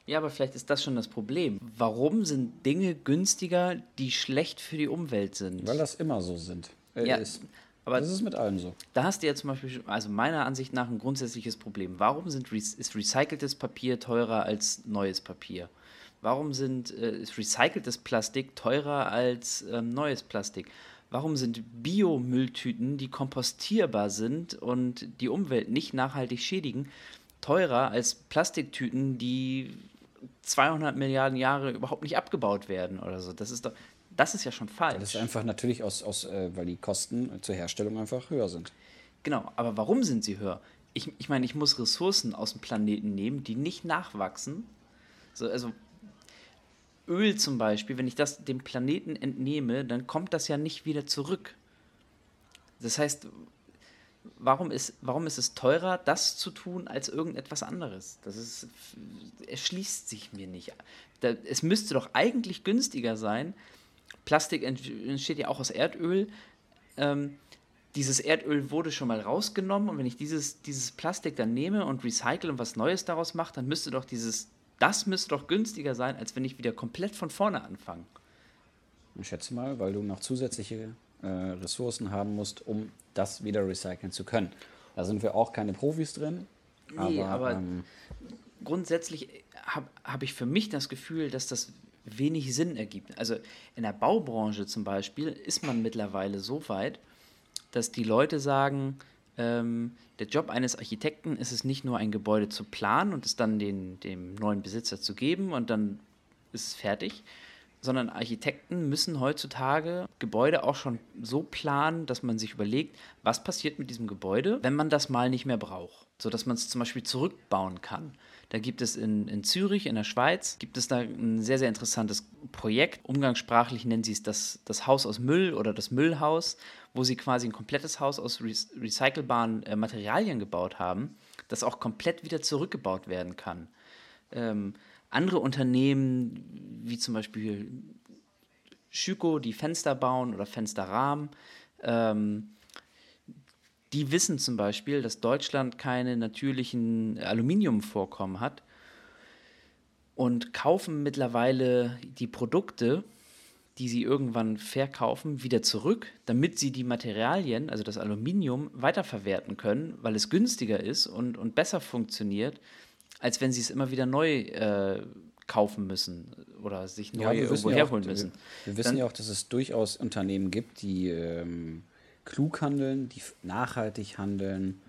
Ja, aber vielleicht ist das schon das Problem. Warum sind Dinge günstiger, die schlecht für die Umwelt sind? Weil das immer so sind. Äh, ja, ist. Aber das ist mit allem so. Da hast du ja zum Beispiel, also meiner Ansicht nach, ein grundsätzliches Problem. Warum sind, ist recyceltes Papier teurer als neues Papier? Warum sind, äh, ist recyceltes Plastik teurer als ähm, neues Plastik? Warum sind Biomülltüten, die kompostierbar sind und die Umwelt nicht nachhaltig schädigen, teurer als Plastiktüten, die 200 Milliarden Jahre überhaupt nicht abgebaut werden oder so? Das ist doch, das ist ja schon falsch. Das ist einfach natürlich aus, aus äh, weil die Kosten zur Herstellung einfach höher sind. Genau, aber warum sind sie höher? Ich, ich meine, ich muss Ressourcen aus dem Planeten nehmen, die nicht nachwachsen. So, also Öl zum Beispiel, wenn ich das dem Planeten entnehme, dann kommt das ja nicht wieder zurück. Das heißt, warum ist, warum ist es teurer, das zu tun, als irgendetwas anderes? Das ist, erschließt sich mir nicht. Da, es müsste doch eigentlich günstiger sein. Plastik entsteht ja auch aus Erdöl. Ähm, dieses Erdöl wurde schon mal rausgenommen und wenn ich dieses, dieses Plastik dann nehme und recycle und was Neues daraus mache, dann müsste doch dieses das müsste doch günstiger sein, als wenn ich wieder komplett von vorne anfange. Ich schätze mal, weil du noch zusätzliche äh, Ressourcen haben musst, um das wieder recyceln zu können. Da sind wir auch keine Profis drin. Nee, aber, aber ähm, grundsätzlich habe hab ich für mich das Gefühl, dass das wenig Sinn ergibt. Also in der Baubranche zum Beispiel ist man mittlerweile so weit, dass die Leute sagen, ähm, der Job eines Architekten ist es nicht nur ein Gebäude zu planen und es dann den, dem neuen Besitzer zu geben und dann ist es fertig, sondern Architekten müssen heutzutage Gebäude auch schon so planen, dass man sich überlegt, was passiert mit diesem Gebäude, wenn man das mal nicht mehr braucht, sodass man es zum Beispiel zurückbauen kann. Da gibt es in, in Zürich, in der Schweiz, gibt es da ein sehr, sehr interessantes Projekt. Umgangssprachlich nennen sie es das, das Haus aus Müll oder das Müllhaus, wo sie quasi ein komplettes Haus aus recycelbaren äh, Materialien gebaut haben, das auch komplett wieder zurückgebaut werden kann. Ähm, andere Unternehmen, wie zum Beispiel Schüko, die Fenster bauen oder Fensterrahmen, ähm, die wissen zum Beispiel, dass Deutschland keine natürlichen Aluminiumvorkommen hat und kaufen mittlerweile die Produkte, die sie irgendwann verkaufen, wieder zurück, damit sie die Materialien, also das Aluminium, weiterverwerten können, weil es günstiger ist und, und besser funktioniert, als wenn sie es immer wieder neu äh, kaufen müssen oder sich neu ja, irgendwo herholen auch, müssen. Wir, wir wissen Dann, ja auch, dass es durchaus Unternehmen gibt, die ähm, klug handeln, die nachhaltig handeln,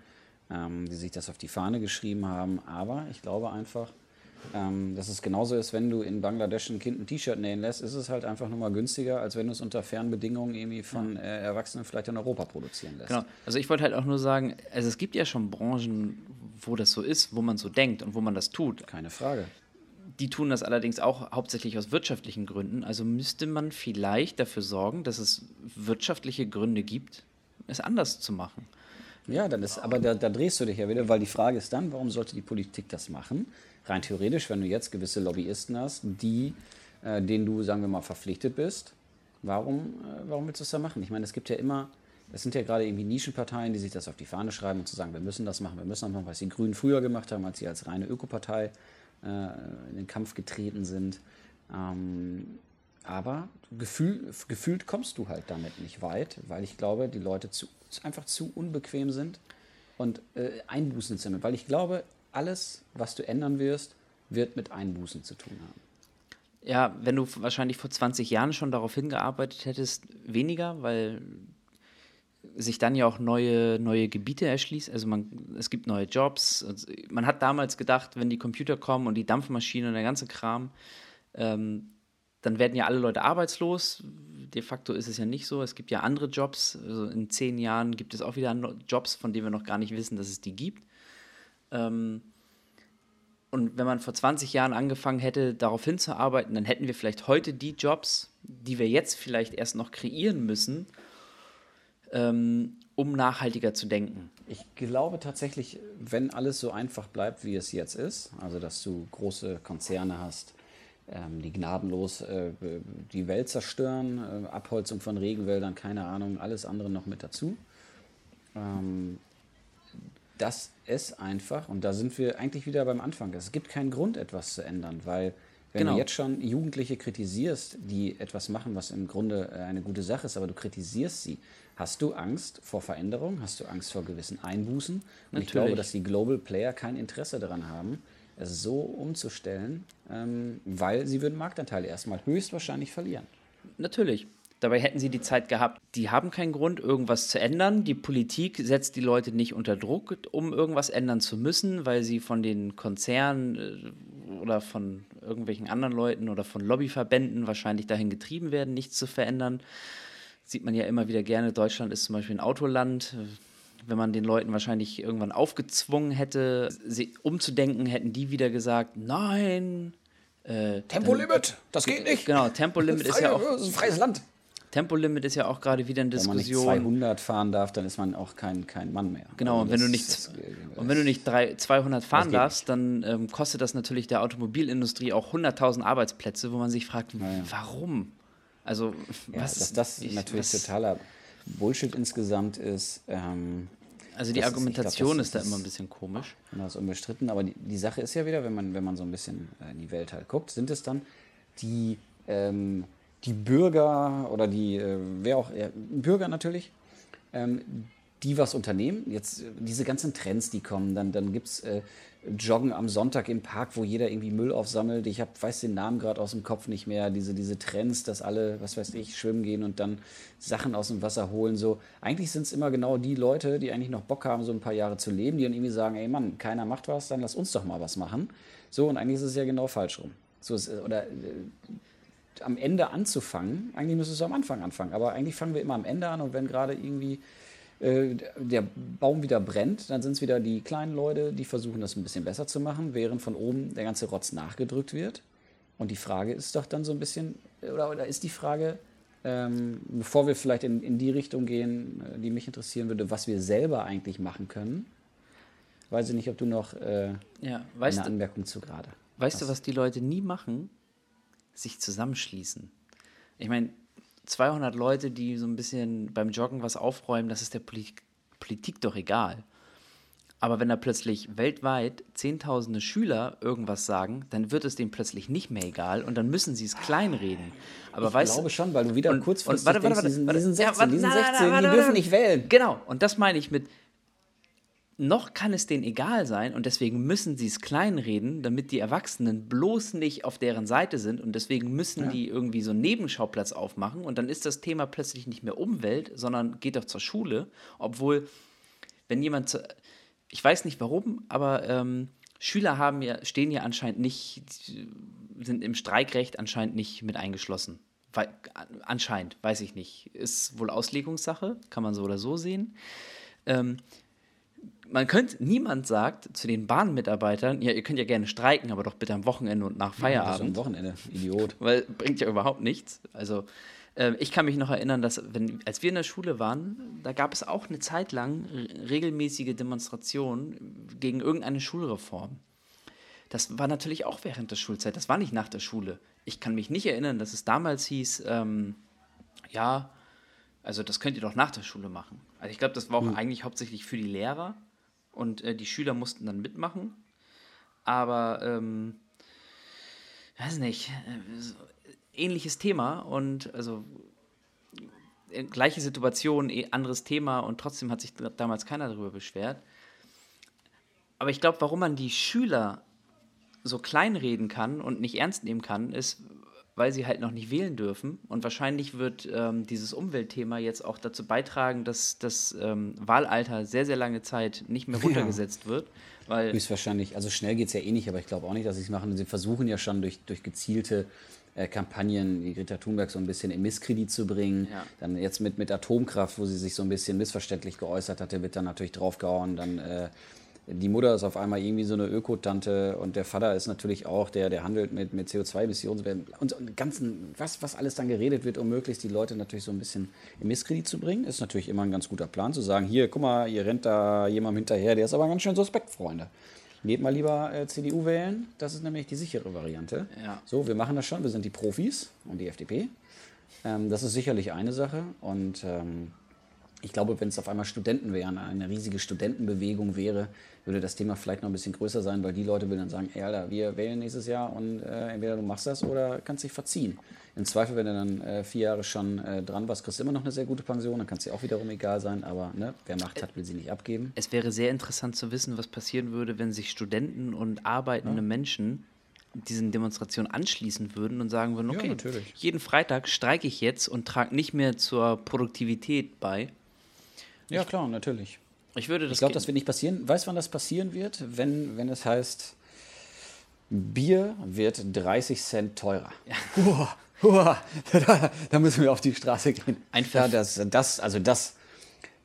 ähm, die sich das auf die Fahne geschrieben haben. Aber ich glaube einfach, ähm, dass es genauso ist, wenn du in Bangladesch ein Kind ein T-Shirt nähen lässt, ist es halt einfach nochmal günstiger, als wenn du es unter fairen Bedingungen irgendwie von äh, Erwachsenen vielleicht in Europa produzieren lässt. Genau. Also ich wollte halt auch nur sagen, also es gibt ja schon Branchen, wo das so ist, wo man so denkt und wo man das tut. Keine Frage. Die tun das allerdings auch hauptsächlich aus wirtschaftlichen Gründen. Also müsste man vielleicht dafür sorgen, dass es wirtschaftliche Gründe gibt, es anders zu machen. Ja, dann ist, aber da, da drehst du dich ja wieder, weil die Frage ist dann, warum sollte die Politik das machen? Rein theoretisch, wenn du jetzt gewisse Lobbyisten hast, die, äh, denen du, sagen wir mal, verpflichtet bist, warum, äh, warum willst du das da machen? Ich meine, es gibt ja immer, es sind ja gerade irgendwie Nischenparteien, die sich das auf die Fahne schreiben und zu sagen, wir müssen das machen, wir müssen das machen, was die Grünen früher gemacht haben, als sie als reine Ökopartei in den Kampf getreten sind. Ähm, aber gefühl, gefühlt kommst du halt damit nicht weit, weil ich glaube, die Leute zu, einfach zu unbequem sind und äh, Einbußen sind. Weil ich glaube, alles, was du ändern wirst, wird mit Einbußen zu tun haben. Ja, wenn du wahrscheinlich vor 20 Jahren schon darauf hingearbeitet hättest, weniger, weil sich dann ja auch neue, neue Gebiete erschließt. Also man, es gibt neue Jobs. Man hat damals gedacht, wenn die Computer kommen und die Dampfmaschine und der ganze Kram, ähm, dann werden ja alle Leute arbeitslos. De facto ist es ja nicht so. Es gibt ja andere Jobs. Also in zehn Jahren gibt es auch wieder Jobs, von denen wir noch gar nicht wissen, dass es die gibt. Ähm, und wenn man vor 20 Jahren angefangen hätte, darauf hinzuarbeiten, dann hätten wir vielleicht heute die Jobs, die wir jetzt vielleicht erst noch kreieren müssen, ähm, um nachhaltiger zu denken. Ich glaube tatsächlich, wenn alles so einfach bleibt, wie es jetzt ist, also dass du große Konzerne hast, ähm, die gnadenlos äh, die Welt zerstören, äh, Abholzung von Regenwäldern, keine Ahnung, alles andere noch mit dazu. Ähm, dass es einfach, und da sind wir eigentlich wieder beim Anfang, es gibt keinen Grund, etwas zu ändern, weil Wenn genau. du jetzt schon Jugendliche kritisierst, die etwas machen, was im Grunde äh, eine gute Sache ist, aber du kritisierst sie, hast du Angst vor Veränderung? Hast du Angst vor gewissen Einbußen? Und Natürlich. ich glaube, dass die Global Player kein Interesse daran haben, es so umzustellen, ähm, weil sie würden Marktanteile erstmal höchstwahrscheinlich verlieren. Natürlich. Dabei hätten sie die Zeit gehabt. Die haben keinen Grund, irgendwas zu ändern. Die Politik setzt die Leute nicht unter Druck, um irgendwas ändern zu müssen, weil sie von den Konzernen äh, oder von irgendwelchen anderen Leuten oder von Lobbyverbänden wahrscheinlich dahin getrieben werden, nichts zu verändern. Sieht man ja immer wieder gerne. Deutschland ist zum Beispiel ein Autoland wenn man den Leuten wahrscheinlich irgendwann aufgezwungen hätte, sie umzudenken, hätten die wieder gesagt, nein. Äh, Tempolimit, das geht nicht. Genau, Tempolimit ist ja auch. Das ist ein freies Land. Tempolimit ist ja auch gerade wieder in Diskussion. Wenn man nicht 200 fahren darf, dann ist man auch kein, kein Mann mehr. Genau, also und, wenn du nicht, das, und wenn du nicht drei, 200 fahren darfst, dann ähm, kostet das natürlich der Automobilindustrie auch 100.000 Arbeitsplätze, wo man sich fragt, ja. warum? Also, ja, was. Dass das ich, natürlich was, totaler Bullshit insgesamt ist. Ähm, also die Argumentation ist, glaub, ist, da immer ein bisschen komisch. Genau, ist unbestritten. Aber die, die, Sache ist ja wieder, wenn man, wenn man so ein bisschen äh, in die Welt halt guckt, sind es dann die, ähm, die Bürger oder die, äh, wer auch, ja, Bürger natürlich, ähm, die was unternehmen. Jetzt äh, diese ganzen Trends, die kommen, dann, dann gibt es äh, Joggen am Sonntag im Park, wo jeder irgendwie Müll aufsammelt. Ich hab, weiß den Namen gerade aus dem Kopf nicht mehr. Diese, diese Trends, dass alle, was weiß ich, schwimmen gehen und dann Sachen aus dem Wasser holen. So, eigentlich sind es immer genau die Leute, die eigentlich noch Bock haben, so ein paar Jahre zu leben, die dann irgendwie sagen, ey Mann, keiner macht was, dann lass uns doch mal was machen. So, und eigentlich ist es ja genau falsch rum. So ist, oder äh, am Ende anzufangen, eigentlich müsstest du am Anfang anfangen, aber eigentlich fangen wir immer am Ende an und wenn gerade irgendwie äh, der Baum wieder brennt, dann sind es wieder die kleinen Leute, die versuchen das ein bisschen besser zu machen, während von oben der ganze Rotz nachgedrückt wird. Und die Frage ist doch dann so ein bisschen, oder, oder ist die Frage, ähm, bevor wir vielleicht in, in die Richtung gehen, äh, die mich interessieren würde, was wir selber eigentlich machen können. Weiß ich nicht, ob du noch äh, ja, eine Anmerkung zu gerade. Weißt hast. du, was die Leute nie machen? Sich zusammenschließen. Ich meine, 200 Leute, die so ein bisschen beim Joggen was aufräumen, das ist der Politik, Politik doch egal. Aber wenn da plötzlich weltweit Zehntausende Schüler irgendwas sagen, dann wird es denen plötzlich nicht mehr egal und dann müssen sie es kleinreden. Aber ich weißt, glaube schon, weil du wieder und, kurzfristig und, warte, warte, warte, denkst, diesen, diesen 16, ja, warte, diesen 16 die dürfen nicht wählen. Genau, und das meine ich mit, noch kann es denen egal sein und deswegen müssen sie es kleinreden, damit die Erwachsenen bloß nicht auf deren Seite sind und deswegen müssen ja. die irgendwie so einen Nebenschauplatz aufmachen und dann ist das Thema plötzlich nicht mehr Umwelt, sondern geht doch zur Schule, obwohl, wenn jemand, zu, ich weiß nicht warum, aber ähm, Schüler haben ja, stehen ja anscheinend nicht, sind im Streikrecht anscheinend nicht mit eingeschlossen. Weil, anscheinend, weiß ich nicht. Ist wohl Auslegungssache, kann man so oder so sehen. Ähm, man könnte, niemand sagt zu den Bahnmitarbeitern, ja, ihr könnt ja gerne streiken, aber doch bitte am Wochenende und nach Feierabend. Ja, am Wochenende, Idiot. Weil bringt ja überhaupt nichts. Also äh, ich kann mich noch erinnern, dass wenn, als wir in der Schule waren, da gab es auch eine Zeit lang regelmäßige Demonstrationen gegen irgendeine Schulreform. Das war natürlich auch während der Schulzeit, das war nicht nach der Schule. Ich kann mich nicht erinnern, dass es damals hieß, ähm, ja, also das könnt ihr doch nach der Schule machen. Also ich glaube, das war auch hm. eigentlich hauptsächlich für die Lehrer und äh, die Schüler mussten dann mitmachen. Aber, ähm, weiß nicht, äh, ähnliches Thema und also äh, gleiche Situation, eh, anderes Thema und trotzdem hat sich damals keiner darüber beschwert. Aber ich glaube, warum man die Schüler so kleinreden kann und nicht ernst nehmen kann, ist, weil sie halt noch nicht wählen dürfen. Und wahrscheinlich wird ähm, dieses Umweltthema jetzt auch dazu beitragen, dass das ähm, Wahlalter sehr, sehr lange Zeit nicht mehr runtergesetzt ja. wird. Weil Höchstwahrscheinlich, also schnell geht es ja eh nicht, aber ich glaube auch nicht, dass sie es machen. Sie versuchen ja schon durch, durch gezielte äh, Kampagnen, wie Greta Thunberg so ein bisschen in Misskredit zu bringen. Ja. Dann jetzt mit, mit Atomkraft, wo sie sich so ein bisschen missverständlich geäußert hatte, wird dann natürlich draufgehauen. Dann äh, die Mutter ist auf einmal irgendwie so eine Ökotante und der Vater ist natürlich auch der, der handelt mit, mit CO2-Emissionen und, und ganzen, was, was alles dann geredet wird, um möglichst die Leute natürlich so ein bisschen in Misskredit zu bringen, ist natürlich immer ein ganz guter Plan zu sagen, hier, guck mal, ihr rennt da jemandem hinterher, der ist aber ganz schön suspekt, Freunde. Geht mal lieber äh, CDU wählen, das ist nämlich die sichere Variante. Ja. So, wir machen das schon, wir sind die Profis und die FDP. Ähm, das ist sicherlich eine Sache und ähm, ich glaube, wenn es auf einmal Studenten wären, eine riesige Studentenbewegung wäre, würde das Thema vielleicht noch ein bisschen größer sein, weil die Leute würden dann sagen, ey Alter, wir wählen nächstes Jahr und äh, entweder du machst das oder kannst dich verziehen. Im Zweifel, wenn du dann äh, vier Jahre schon äh, dran warst, kriegst du immer noch eine sehr gute Pension, dann kann es dir auch wiederum egal sein, aber ne, wer Macht hat, will sie nicht abgeben. Es wäre sehr interessant zu wissen, was passieren würde, wenn sich Studenten und arbeitende ja. Menschen diesen Demonstrationen anschließen würden und sagen würden, okay, ja, jeden Freitag streike ich jetzt und trage nicht mehr zur Produktivität bei. Ja, klar, natürlich. Ich würde das. Ich glaube, das wird nicht passieren. Weißt du, wann das passieren wird? Wenn, wenn es heißt, Bier wird 30 Cent teurer. Ja. Uah, uah, da, da, müssen wir auf die Straße gehen. Einfach. Ja, das, das, also das,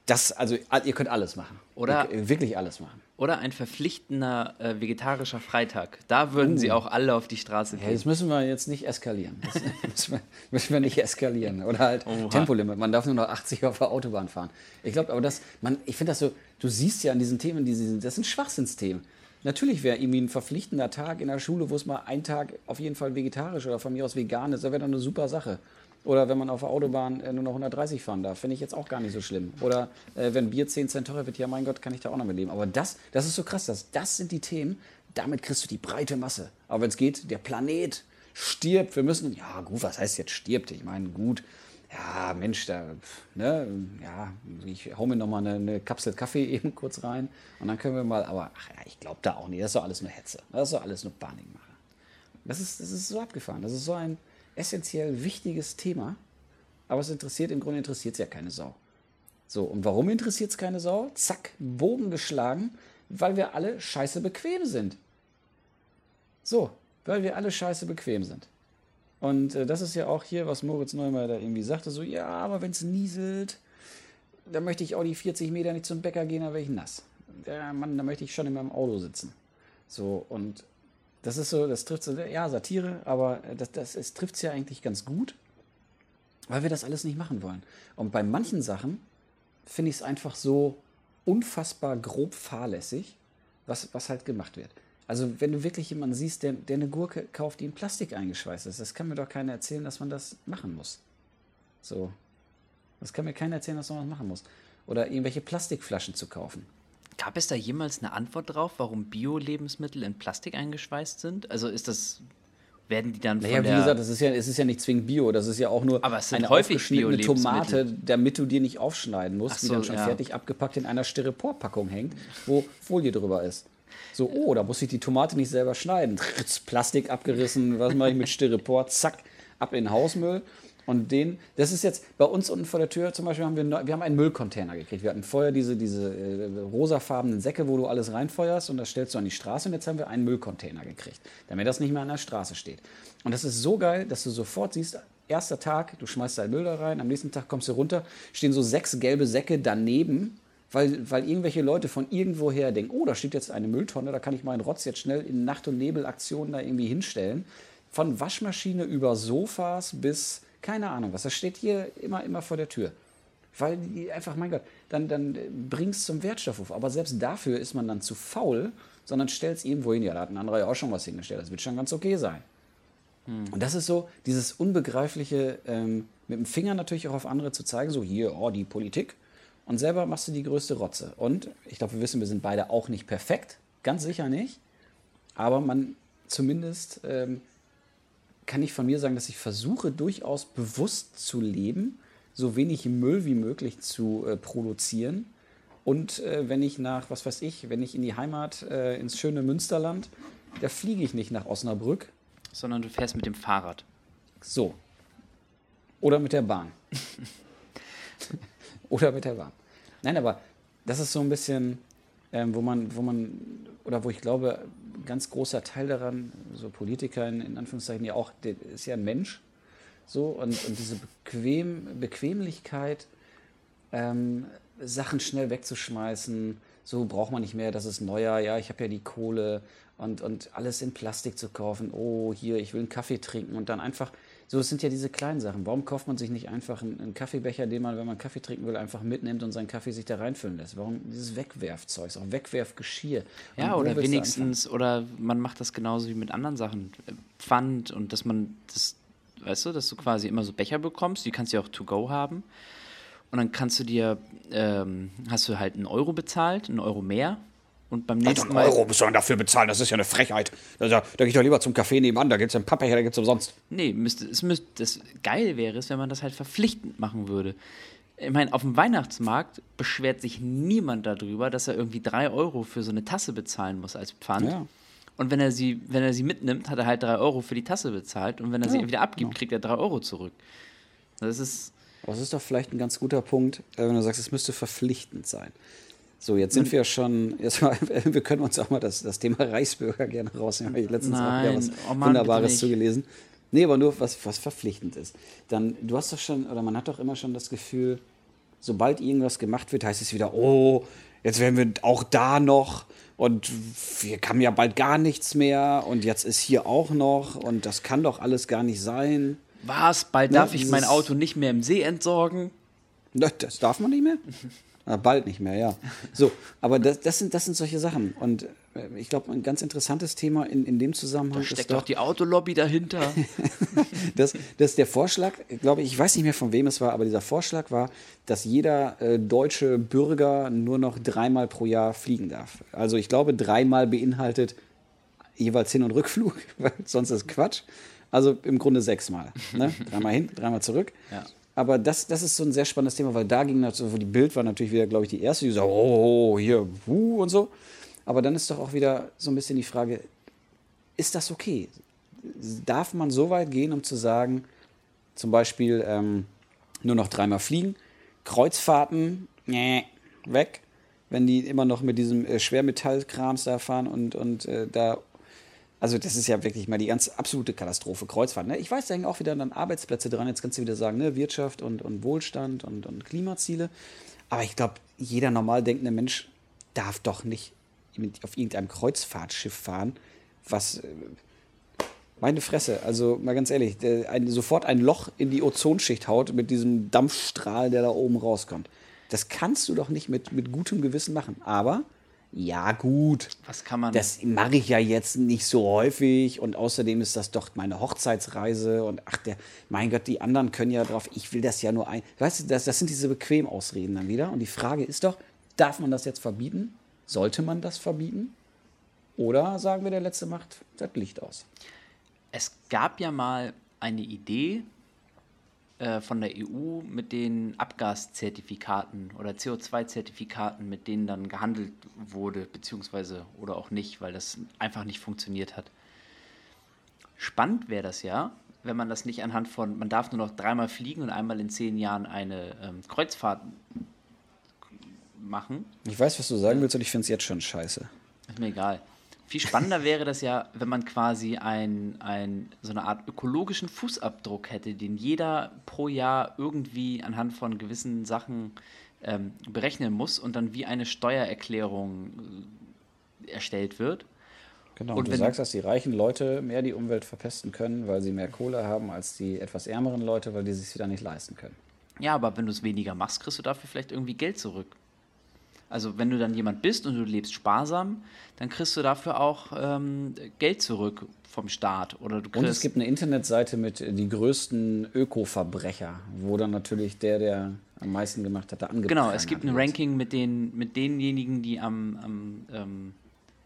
das, also ihr könnt alles machen. Oder ihr, wirklich alles machen. Oder ein verpflichtender äh, vegetarischer Freitag. Da würden uh. sie auch alle auf die Straße gehen. Ja, das müssen wir jetzt nicht eskalieren. Das müssen, wir, müssen wir nicht eskalieren. Oder halt Oha. Tempolimit. Man darf nur noch 80 auf der Autobahn fahren. Ich glaube, aber das, man, ich finde das so, du siehst ja an diesen Themen, die, das sind Schwachsinnsthemen. Natürlich wäre irgendwie ein verpflichtender Tag in der Schule, wo es mal einen Tag auf jeden Fall vegetarisch oder von mir aus vegan ist, das wäre doch eine super Sache. Oder wenn man auf der Autobahn äh, nur noch 130 fahren darf, finde ich jetzt auch gar nicht so schlimm. Oder äh, wenn Bier 10 Cent teurer wird, ja mein Gott, kann ich da auch noch mit leben. Aber das, das ist so krass, das, das sind die Themen, damit kriegst du die breite Masse. Aber wenn es geht, der Planet stirbt, wir müssen, ja gut, was heißt jetzt stirbt? Ich meine, gut, ja Mensch, da, ne, ja, ich hau mir nochmal eine, eine Kapsel Kaffee eben kurz rein und dann können wir mal, aber ach ja, ich glaube da auch nicht, das ist doch alles nur Hetze, das ist doch alles nur Panikmache. Das ist, das ist so abgefahren, das ist so ein essentiell wichtiges Thema, aber es interessiert, im Grunde interessiert es ja keine Sau. So, und warum interessiert es keine Sau? Zack, Bogen geschlagen, weil wir alle scheiße bequem sind. So, weil wir alle scheiße bequem sind. Und äh, das ist ja auch hier, was Moritz Neumeier da irgendwie sagte, so, ja, aber wenn es nieselt, dann möchte ich auch die 40 Meter nicht zum Bäcker gehen, dann wäre ich nass. Ja, Mann, da möchte ich schon in meinem Auto sitzen. So, und das ist so, das trifft so, ja, Satire, aber das, das, es trifft es ja eigentlich ganz gut, weil wir das alles nicht machen wollen. Und bei manchen Sachen finde ich es einfach so unfassbar grob fahrlässig, was, was halt gemacht wird. Also, wenn du wirklich jemanden siehst, der, der eine Gurke kauft, die in Plastik eingeschweißt ist, das kann mir doch keiner erzählen, dass man das machen muss. So. Das kann mir keiner erzählen, dass man das machen muss. Oder irgendwelche Plastikflaschen zu kaufen. Gab es da jemals eine Antwort drauf, warum Bio-Lebensmittel in Plastik eingeschweißt sind? Also ist das, werden die dann naja, wie gesagt, es ist, ja, es ist ja nicht zwingend Bio, das ist ja auch nur Aber es sind eine häufig eine Tomate, damit du dir nicht aufschneiden musst, so, die dann schon ja. fertig abgepackt in einer Styroporpackung hängt, wo Folie drüber ist. So, oh, da muss ich die Tomate nicht selber schneiden. Plastik abgerissen, was mache ich mit Styropor? Zack, ab in den Hausmüll. Und den, das ist jetzt bei uns unten vor der Tür zum Beispiel, haben wir, wir haben einen Müllcontainer gekriegt. Wir hatten vorher diese, diese äh, rosafarbenen Säcke, wo du alles reinfeuerst und das stellst du an die Straße und jetzt haben wir einen Müllcontainer gekriegt, damit das nicht mehr an der Straße steht. Und das ist so geil, dass du sofort siehst, erster Tag, du schmeißt deinen Müll da rein, am nächsten Tag kommst du runter, stehen so sechs gelbe Säcke daneben, weil, weil irgendwelche Leute von irgendwoher denken, oh, da steht jetzt eine Mülltonne, da kann ich meinen Rotz jetzt schnell in Nacht- und Nebelaktionen da irgendwie hinstellen. Von Waschmaschine über Sofas bis keine Ahnung was. Das steht hier immer, immer vor der Tür. Weil die einfach, mein Gott, dann, dann bringst zum Wertstoffhof. Aber selbst dafür ist man dann zu faul, sondern stellt es irgendwo hin. Ja, da hat ein anderer ja auch schon was hingestellt. Das wird schon ganz okay sein. Hm. Und das ist so dieses Unbegreifliche, ähm, mit dem Finger natürlich auch auf andere zu zeigen, so hier, oh, die Politik. Und selber machst du die größte Rotze. Und ich glaube, wir wissen, wir sind beide auch nicht perfekt. Ganz sicher nicht. Aber man zumindest ähm, kann ich von mir sagen, dass ich versuche, durchaus bewusst zu leben, so wenig Müll wie möglich zu äh, produzieren. Und äh, wenn ich nach, was weiß ich, wenn ich in die Heimat, äh, ins schöne Münsterland, da fliege ich nicht nach Osnabrück. Sondern du fährst mit dem Fahrrad. So. Oder mit der Bahn. Oder mit der Bahn. Nein, aber das ist so ein bisschen, ähm, wo man, wo man, oder wo ich glaube, ein ganz großer Teil daran, so Politiker in, in Anführungszeichen ja auch, der ist ja ein Mensch. So, und, und diese Bequem, Bequemlichkeit, ähm, Sachen schnell wegzuschmeißen, so braucht man nicht mehr, das ist neuer, ja, ich habe ja die Kohle und, und alles in Plastik zu kaufen, oh, hier, ich will einen Kaffee trinken und dann einfach so, es sind ja diese kleinen Sachen. Warum kauft man sich nicht einfach einen, einen, Kaffeebecher, den man, wenn man Kaffee trinken will, einfach mitnimmt und seinen Kaffee sich da reinfüllen lässt? Warum dieses Wegwerfzeug, auch Wegwerfgeschirr? Ja, oder wenigstens, oder man macht das genauso wie mit anderen Sachen. Pfand und dass man das, weißt du, dass du quasi immer so Becher bekommst, die kannst du ja auch to go haben. und dann kannst du dir, ähm, hast du halt einen Euro bezahlt, einen Euro mehr. Und beim nächsten Also Mal. einen Euro muss man dafür bezahlen, das ist ja eine Frechheit. Da, da, gehe ich doch lieber zum Café nebenan, da gibt es einen Pappbecher, da gibt es umsonst. Nee, müsste, es müsste, das geil wäre es, wenn man das halt verpflichtend machen würde. Ich meine, auf dem Weihnachtsmarkt beschwert sich niemand darüber, dass er irgendwie drei Euro für so eine Tasse bezahlen muss als Pfand. Ja. Und wenn er sie, wenn er sie mitnimmt, hat er halt drei Euro für die Tasse bezahlt. Und wenn er sie Ja, wieder abgibt, genau. kriegt er drei Euro zurück. Das ist. Das ist doch vielleicht ein ganz guter Punkt, äh, wenn du sagst, es müsste verpflichtend sein. So, jetzt sind wir schon, jetzt mal, wir können uns auch mal das, das Thema Reichsbürger gerne rausnehmen. Habe ich letztens auch Nein, wieder was oh Mann, Wunderbares zugelesen. Nee, aber nur was, was verpflichtend ist. Dann, du hast doch schon, oder man hat doch immer schon das Gefühl, sobald irgendwas gemacht wird, heißt es wieder, oh, jetzt werden wir auch da noch und wir haben ja bald gar nichts mehr und jetzt ist hier auch noch und das kann doch alles gar nicht sein. Was? Bald Ja, darf ich mein Auto nicht mehr im See entsorgen? Na, Das darf man nicht mehr? Na, bald nicht mehr, ja. So, aber das, das, sind, das sind solche Sachen. Und äh, ich glaube, ein ganz interessantes Thema in, in dem Zusammenhang Steckt ist doch die Autolobby dahinter. dass, dass der Vorschlag, glaube ich, ich weiß nicht mehr von wem es war, aber dieser Vorschlag war, dass jeder äh, deutsche Bürger nur noch dreimal pro Jahr fliegen darf. Also ich glaube, dreimal beinhaltet jeweils Hin- und Rückflug, weil sonst ist Quatsch. Also im Grunde sechsmal. Ne? Dreimal hin, dreimal zurück. Ja. Aber das, das ist so ein sehr spannendes Thema, weil da ging natürlich, wo die Bild war natürlich wieder, glaube ich, die erste, die so, oh, oh, hier, wuh und so. Aber dann ist doch auch wieder so ein bisschen die Frage, ist das okay? Darf man so weit gehen, um zu sagen, zum Beispiel ähm, nur noch dreimal fliegen, Kreuzfahrten, nee, weg, wenn die immer noch mit diesem äh, Schwermetallkrams da fahren und, und äh, da also das ist ja wirklich mal die ganz absolute Katastrophe, Kreuzfahrt. Ne? Ich weiß, da hängen auch wieder dann Arbeitsplätze dran. Jetzt kannst du wieder sagen, ne? Wirtschaft und, und Wohlstand und, und Klimaziele. Aber ich glaube, jeder normal denkende Mensch darf doch nicht mit, auf irgendeinem Kreuzfahrtschiff fahren, was... Äh, meine Fresse, also mal ganz ehrlich, ein, sofort ein Loch in die Ozonschicht haut mit diesem Dampfstrahl, der da oben rauskommt. Das kannst du doch nicht mit, mit gutem Gewissen machen. Aber, ja gut, Was kann man. das mache ich ja jetzt nicht so häufig und außerdem ist das doch meine Hochzeitsreise und ach der, mein Gott, die anderen können ja drauf, ich will das ja nur ein. Weißt du, das, das sind diese Bequemausreden dann wieder und die Frage ist doch, darf man das jetzt verbieten? Sollte man das verbieten? Oder sagen wir, der Letzte macht das Licht aus? Es gab ja mal eine Idee äh, von der EU mit den Abgaszertifikaten oder CO2-Zertifikaten, mit denen dann gehandelt wurde, beziehungsweise oder auch nicht, weil das einfach nicht funktioniert hat. Spannend wäre das ja, wenn man das nicht anhand von, man darf nur noch dreimal fliegen und einmal in zehn Jahren eine ähm, Kreuzfahrt machen. Ich weiß, was du sagen willst und ich finde es jetzt schon scheiße. Ist mir egal. Viel spannender wäre das ja, wenn man quasi ein, ein, so eine Art ökologischen Fußabdruck hätte, den jeder pro Jahr irgendwie anhand von gewissen Sachen ähm, berechnen muss und dann wie eine Steuererklärung äh, erstellt wird. Genau, Und und du wenn- sagst, dass die reichen Leute mehr die Umwelt verpesten können, weil sie mehr Kohle haben als die etwas ärmeren Leute, weil die sich wieder nicht leisten können. Ja, aber wenn du es weniger machst, kriegst du dafür vielleicht irgendwie Geld zurück. Also wenn du dann jemand bist und du lebst sparsam, dann kriegst du dafür auch ähm, Geld zurück vom Staat. Oder du Und es gibt eine Internetseite mit äh, die größten Öko-Verbrecher, wo dann natürlich der, der am meisten gemacht hat, da angeprangert Genau, es gibt ein. Ranking mit, den, mit denjenigen, die am, am ähm,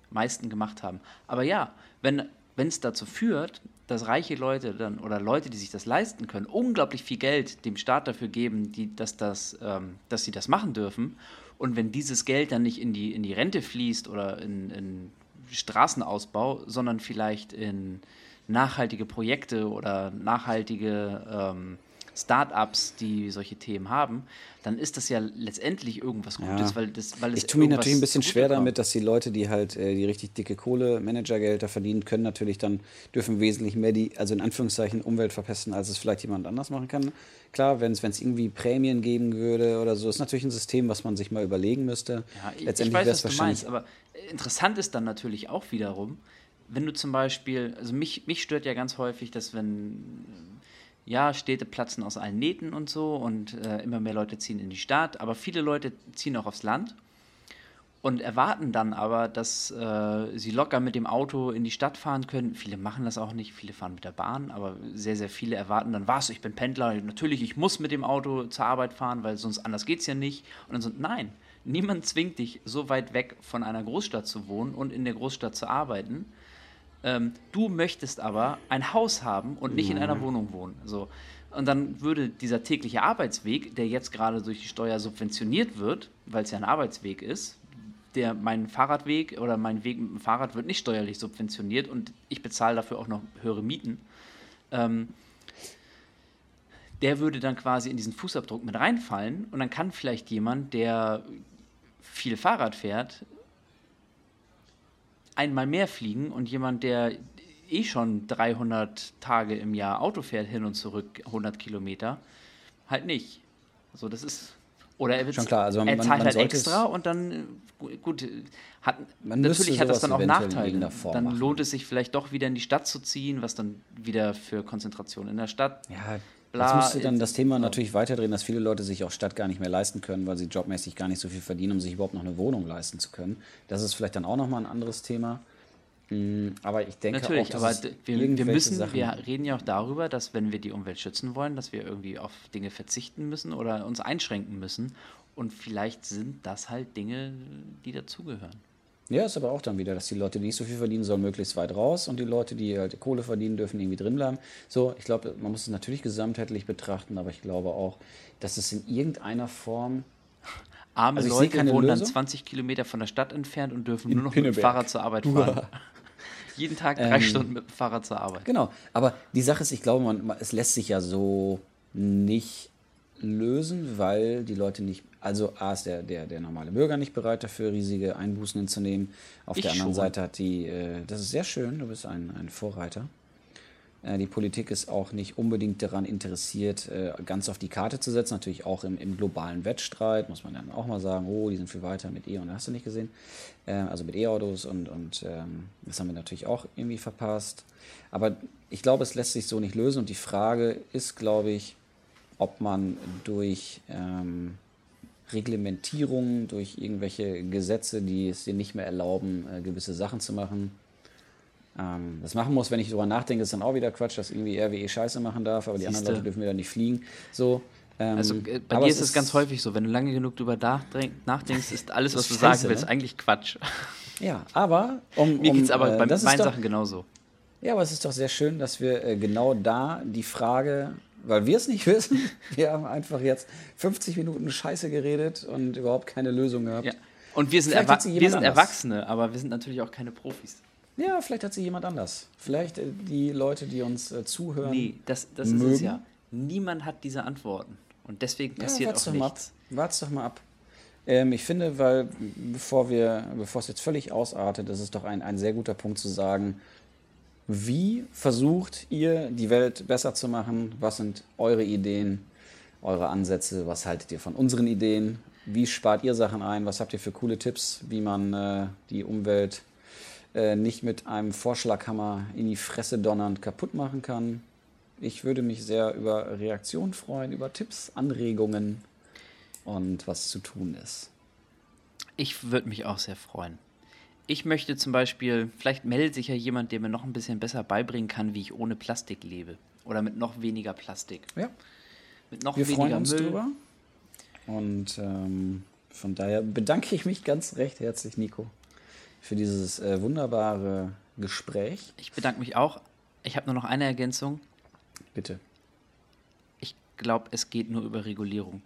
meisten gemacht haben. Aber ja, wenn es dazu führt, dass reiche Leute dann oder Leute, die sich das leisten können, unglaublich viel Geld dem Staat dafür geben, die, dass, das, ähm, dass sie das machen dürfen. Und wenn dieses Geld dann nicht in die, in die Rente fließt oder in, in Straßenausbau, sondern vielleicht in nachhaltige Projekte oder nachhaltige ähm, Start-ups, die solche Themen haben, dann ist das ja letztendlich irgendwas Gutes, Ja. weil, das, weil es Ich tue mich irgendwas natürlich ein bisschen schwer zugutekommt. damit, dass die Leute, die halt äh, die richtig dicke Kohle, Managergelder verdienen, können natürlich dann, dürfen wesentlich mehr die, also in Anführungszeichen, Umwelt verpesten, als es vielleicht jemand anders machen kann. Klar, wenn es irgendwie Prämien geben würde oder so, ist natürlich ein System, was man sich mal überlegen müsste. Ja, ich, ich Letztendlich weiß, wäre was es du wahrscheinlich. meinst, aber interessant ist dann natürlich auch wiederum, wenn du zum Beispiel, also mich, mich stört ja ganz häufig, dass wenn, ja, Städte platzen aus allen Nähten und so und äh, immer mehr Leute ziehen in die Stadt, aber viele Leute ziehen auch aufs Land und erwarten dann aber, dass äh, sie locker mit dem Auto in die Stadt fahren können. Viele machen das auch nicht, viele fahren mit der Bahn, aber sehr, sehr viele erwarten dann, was, ich bin Pendler, natürlich, ich muss mit dem Auto zur Arbeit fahren, weil sonst anders geht es ja nicht. Und dann so, nein, niemand zwingt dich, so weit weg von einer Großstadt zu wohnen und in der Großstadt zu arbeiten. Ähm, du möchtest aber ein Haus haben und nicht in einer Wohnung wohnen. So. Und dann würde dieser tägliche Arbeitsweg, der jetzt gerade durch die Steuer subventioniert wird, weil es ja ein Arbeitsweg ist, der mein Fahrradweg oder mein Weg mit dem Fahrrad wird nicht steuerlich subventioniert und ich bezahle dafür auch noch höhere Mieten. Ähm, der würde dann quasi in diesen Fußabdruck mit reinfallen und dann kann vielleicht jemand, der viel Fahrrad fährt, einmal mehr fliegen und jemand, der eh schon 300 Tage im Jahr Auto fährt, hin und zurück 100 Kilometer, halt nicht. Also das ist oder er, Schon klar, also er man- zahlt man halt sollte extra und dann, äh, gut, hat, Man natürlich hat das dann auch Nachteile. Dann machen. lohnt es sich vielleicht doch wieder in die Stadt zu ziehen, was dann wieder für Konzentration in der Stadt. Ja, Bla, jetzt müsste dann das Thema natürlich weiterdrehen, dass viele Leute sich auch Stadt gar nicht mehr leisten können, weil sie jobmäßig gar nicht so viel verdienen, um sich überhaupt noch eine Wohnung leisten zu können. Das ist vielleicht dann auch nochmal ein anderes Thema. Mm, Aber ich denke Natürlich, auch, dass aber wir, wir müssen, Sachen, wir reden ja auch darüber, dass wenn wir die Umwelt schützen wollen, dass wir irgendwie auf Dinge verzichten müssen oder uns einschränken müssen. Und vielleicht sind das halt Dinge, die dazugehören. Ja, ist aber auch dann wieder, dass die Leute, die nicht so viel verdienen, sollen möglichst weit raus und die Leute, die halt Kohle verdienen, dürfen irgendwie drin bleiben. So, ich glaube, man muss es natürlich gesamtheitlich betrachten, aber ich glaube auch, dass es in irgendeiner Form Arme Also Leute wohnen dann Lösung. 20 Kilometer von der Stadt entfernt und dürfen In nur noch mit dem Pinneberg. Fahrrad zur Arbeit fahren. Jeden Tag drei Stunden mit dem Fahrrad zur Arbeit. Genau, aber die Sache ist, ich glaube, man, es lässt sich ja so nicht lösen, weil die Leute nicht, also A ist der, der, der normale Bürger nicht bereit dafür, riesige Einbußen hinzunehmen. Auf Ich der anderen schon. Seite hat die, äh, das ist sehr schön, du bist ein, ein Vorreiter. Äh, die Politik ist auch nicht unbedingt daran interessiert, äh, ganz auf die Karte zu setzen. Natürlich auch im, im globalen Wettstreit muss man dann auch mal sagen, oh, die sind viel weiter mit E und hast du nicht gesehen. Äh, also mit E-Autos und, und ähm, das haben wir natürlich auch irgendwie verpasst. Aber ich glaube, es lässt sich so nicht lösen und die Frage ist, glaube ich, ob man durch ähm, Reglementierung, durch irgendwelche Gesetze, die es dir nicht mehr erlauben, äh, gewisse Sachen zu machen, ähm, das machen muss. Wenn ich darüber nachdenke, ist dann auch wieder Quatsch, dass irgendwie RWE Scheiße machen darf, aber die anderen Siehste. Leute dürfen wieder nicht fliegen. So, ähm, Also äh, bei dir ist es ganz häufig so, wenn du lange genug drüber nachdenk- nachdenkst, ist alles, was du scheiße, sagen willst, ne? eigentlich Quatsch. Ja, aber um, Mir um, geht es aber äh, bei meinen doch, Sachen genauso. Ja, aber es ist doch sehr schön, dass wir äh, genau da die Frage, weil wir es nicht wissen, wir haben einfach jetzt 50 Minuten Scheiße geredet und überhaupt keine Lösung gehabt. Ja. Und wir sind, wir sind anders. Erwachsene, aber wir sind natürlich auch keine Profis. Ja, vielleicht hat sie jemand anders. Vielleicht äh, die Leute, die uns äh, zuhören. Nee, das, das ist es mögen. ja. Niemand hat diese Antworten. Und deswegen Ja, passiert wart's auch doch mal nichts. ab. Wart's doch mal ab. Ähm, ich finde, weil bevor wir, bevor es jetzt völlig ausartet, ist es doch ein, ein sehr guter Punkt zu sagen, wie versucht ihr, die Welt besser zu machen? Was sind eure Ideen, eure Ansätze? Was haltet ihr von unseren Ideen? Wie spart ihr Sachen ein? Was habt ihr für coole Tipps, wie man äh, die Umwelt äh, nicht mit einem Vorschlaghammer in die Fresse donnernd kaputt machen kann? Ich würde mich sehr über Reaktionen freuen, über Tipps, Anregungen und was zu tun ist. Ich würde mich auch sehr freuen. Ich möchte zum Beispiel, vielleicht meldet sich ja jemand, der mir noch ein bisschen besser beibringen kann, wie ich ohne Plastik lebe. Oder mit noch weniger Plastik. Ja, Mit noch wir weniger freuen uns Müll. drüber. Und ähm, von daher bedanke ich mich ganz recht herzlich, Nico, für dieses äh, wunderbare Gespräch. Ich bedanke mich auch. Ich habe nur noch eine Ergänzung. Bitte. Ich glaube, es geht nur über Regulierung.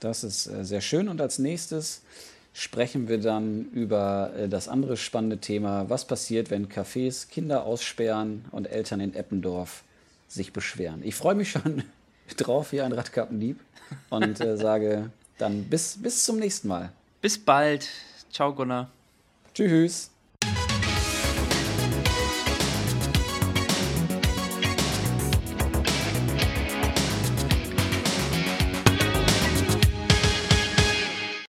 Das ist äh, sehr schön. Und als nächstes sprechen wir dann über äh, das andere spannende Thema, was passiert, wenn Cafés Kinder aussperren und Eltern in Eppendorf sich beschweren. Ich freue mich schon drauf, wie ein Radkappendieb und äh, sage dann bis, bis zum nächsten Mal. Bis bald. Ciao, Gunnar. Tschüss.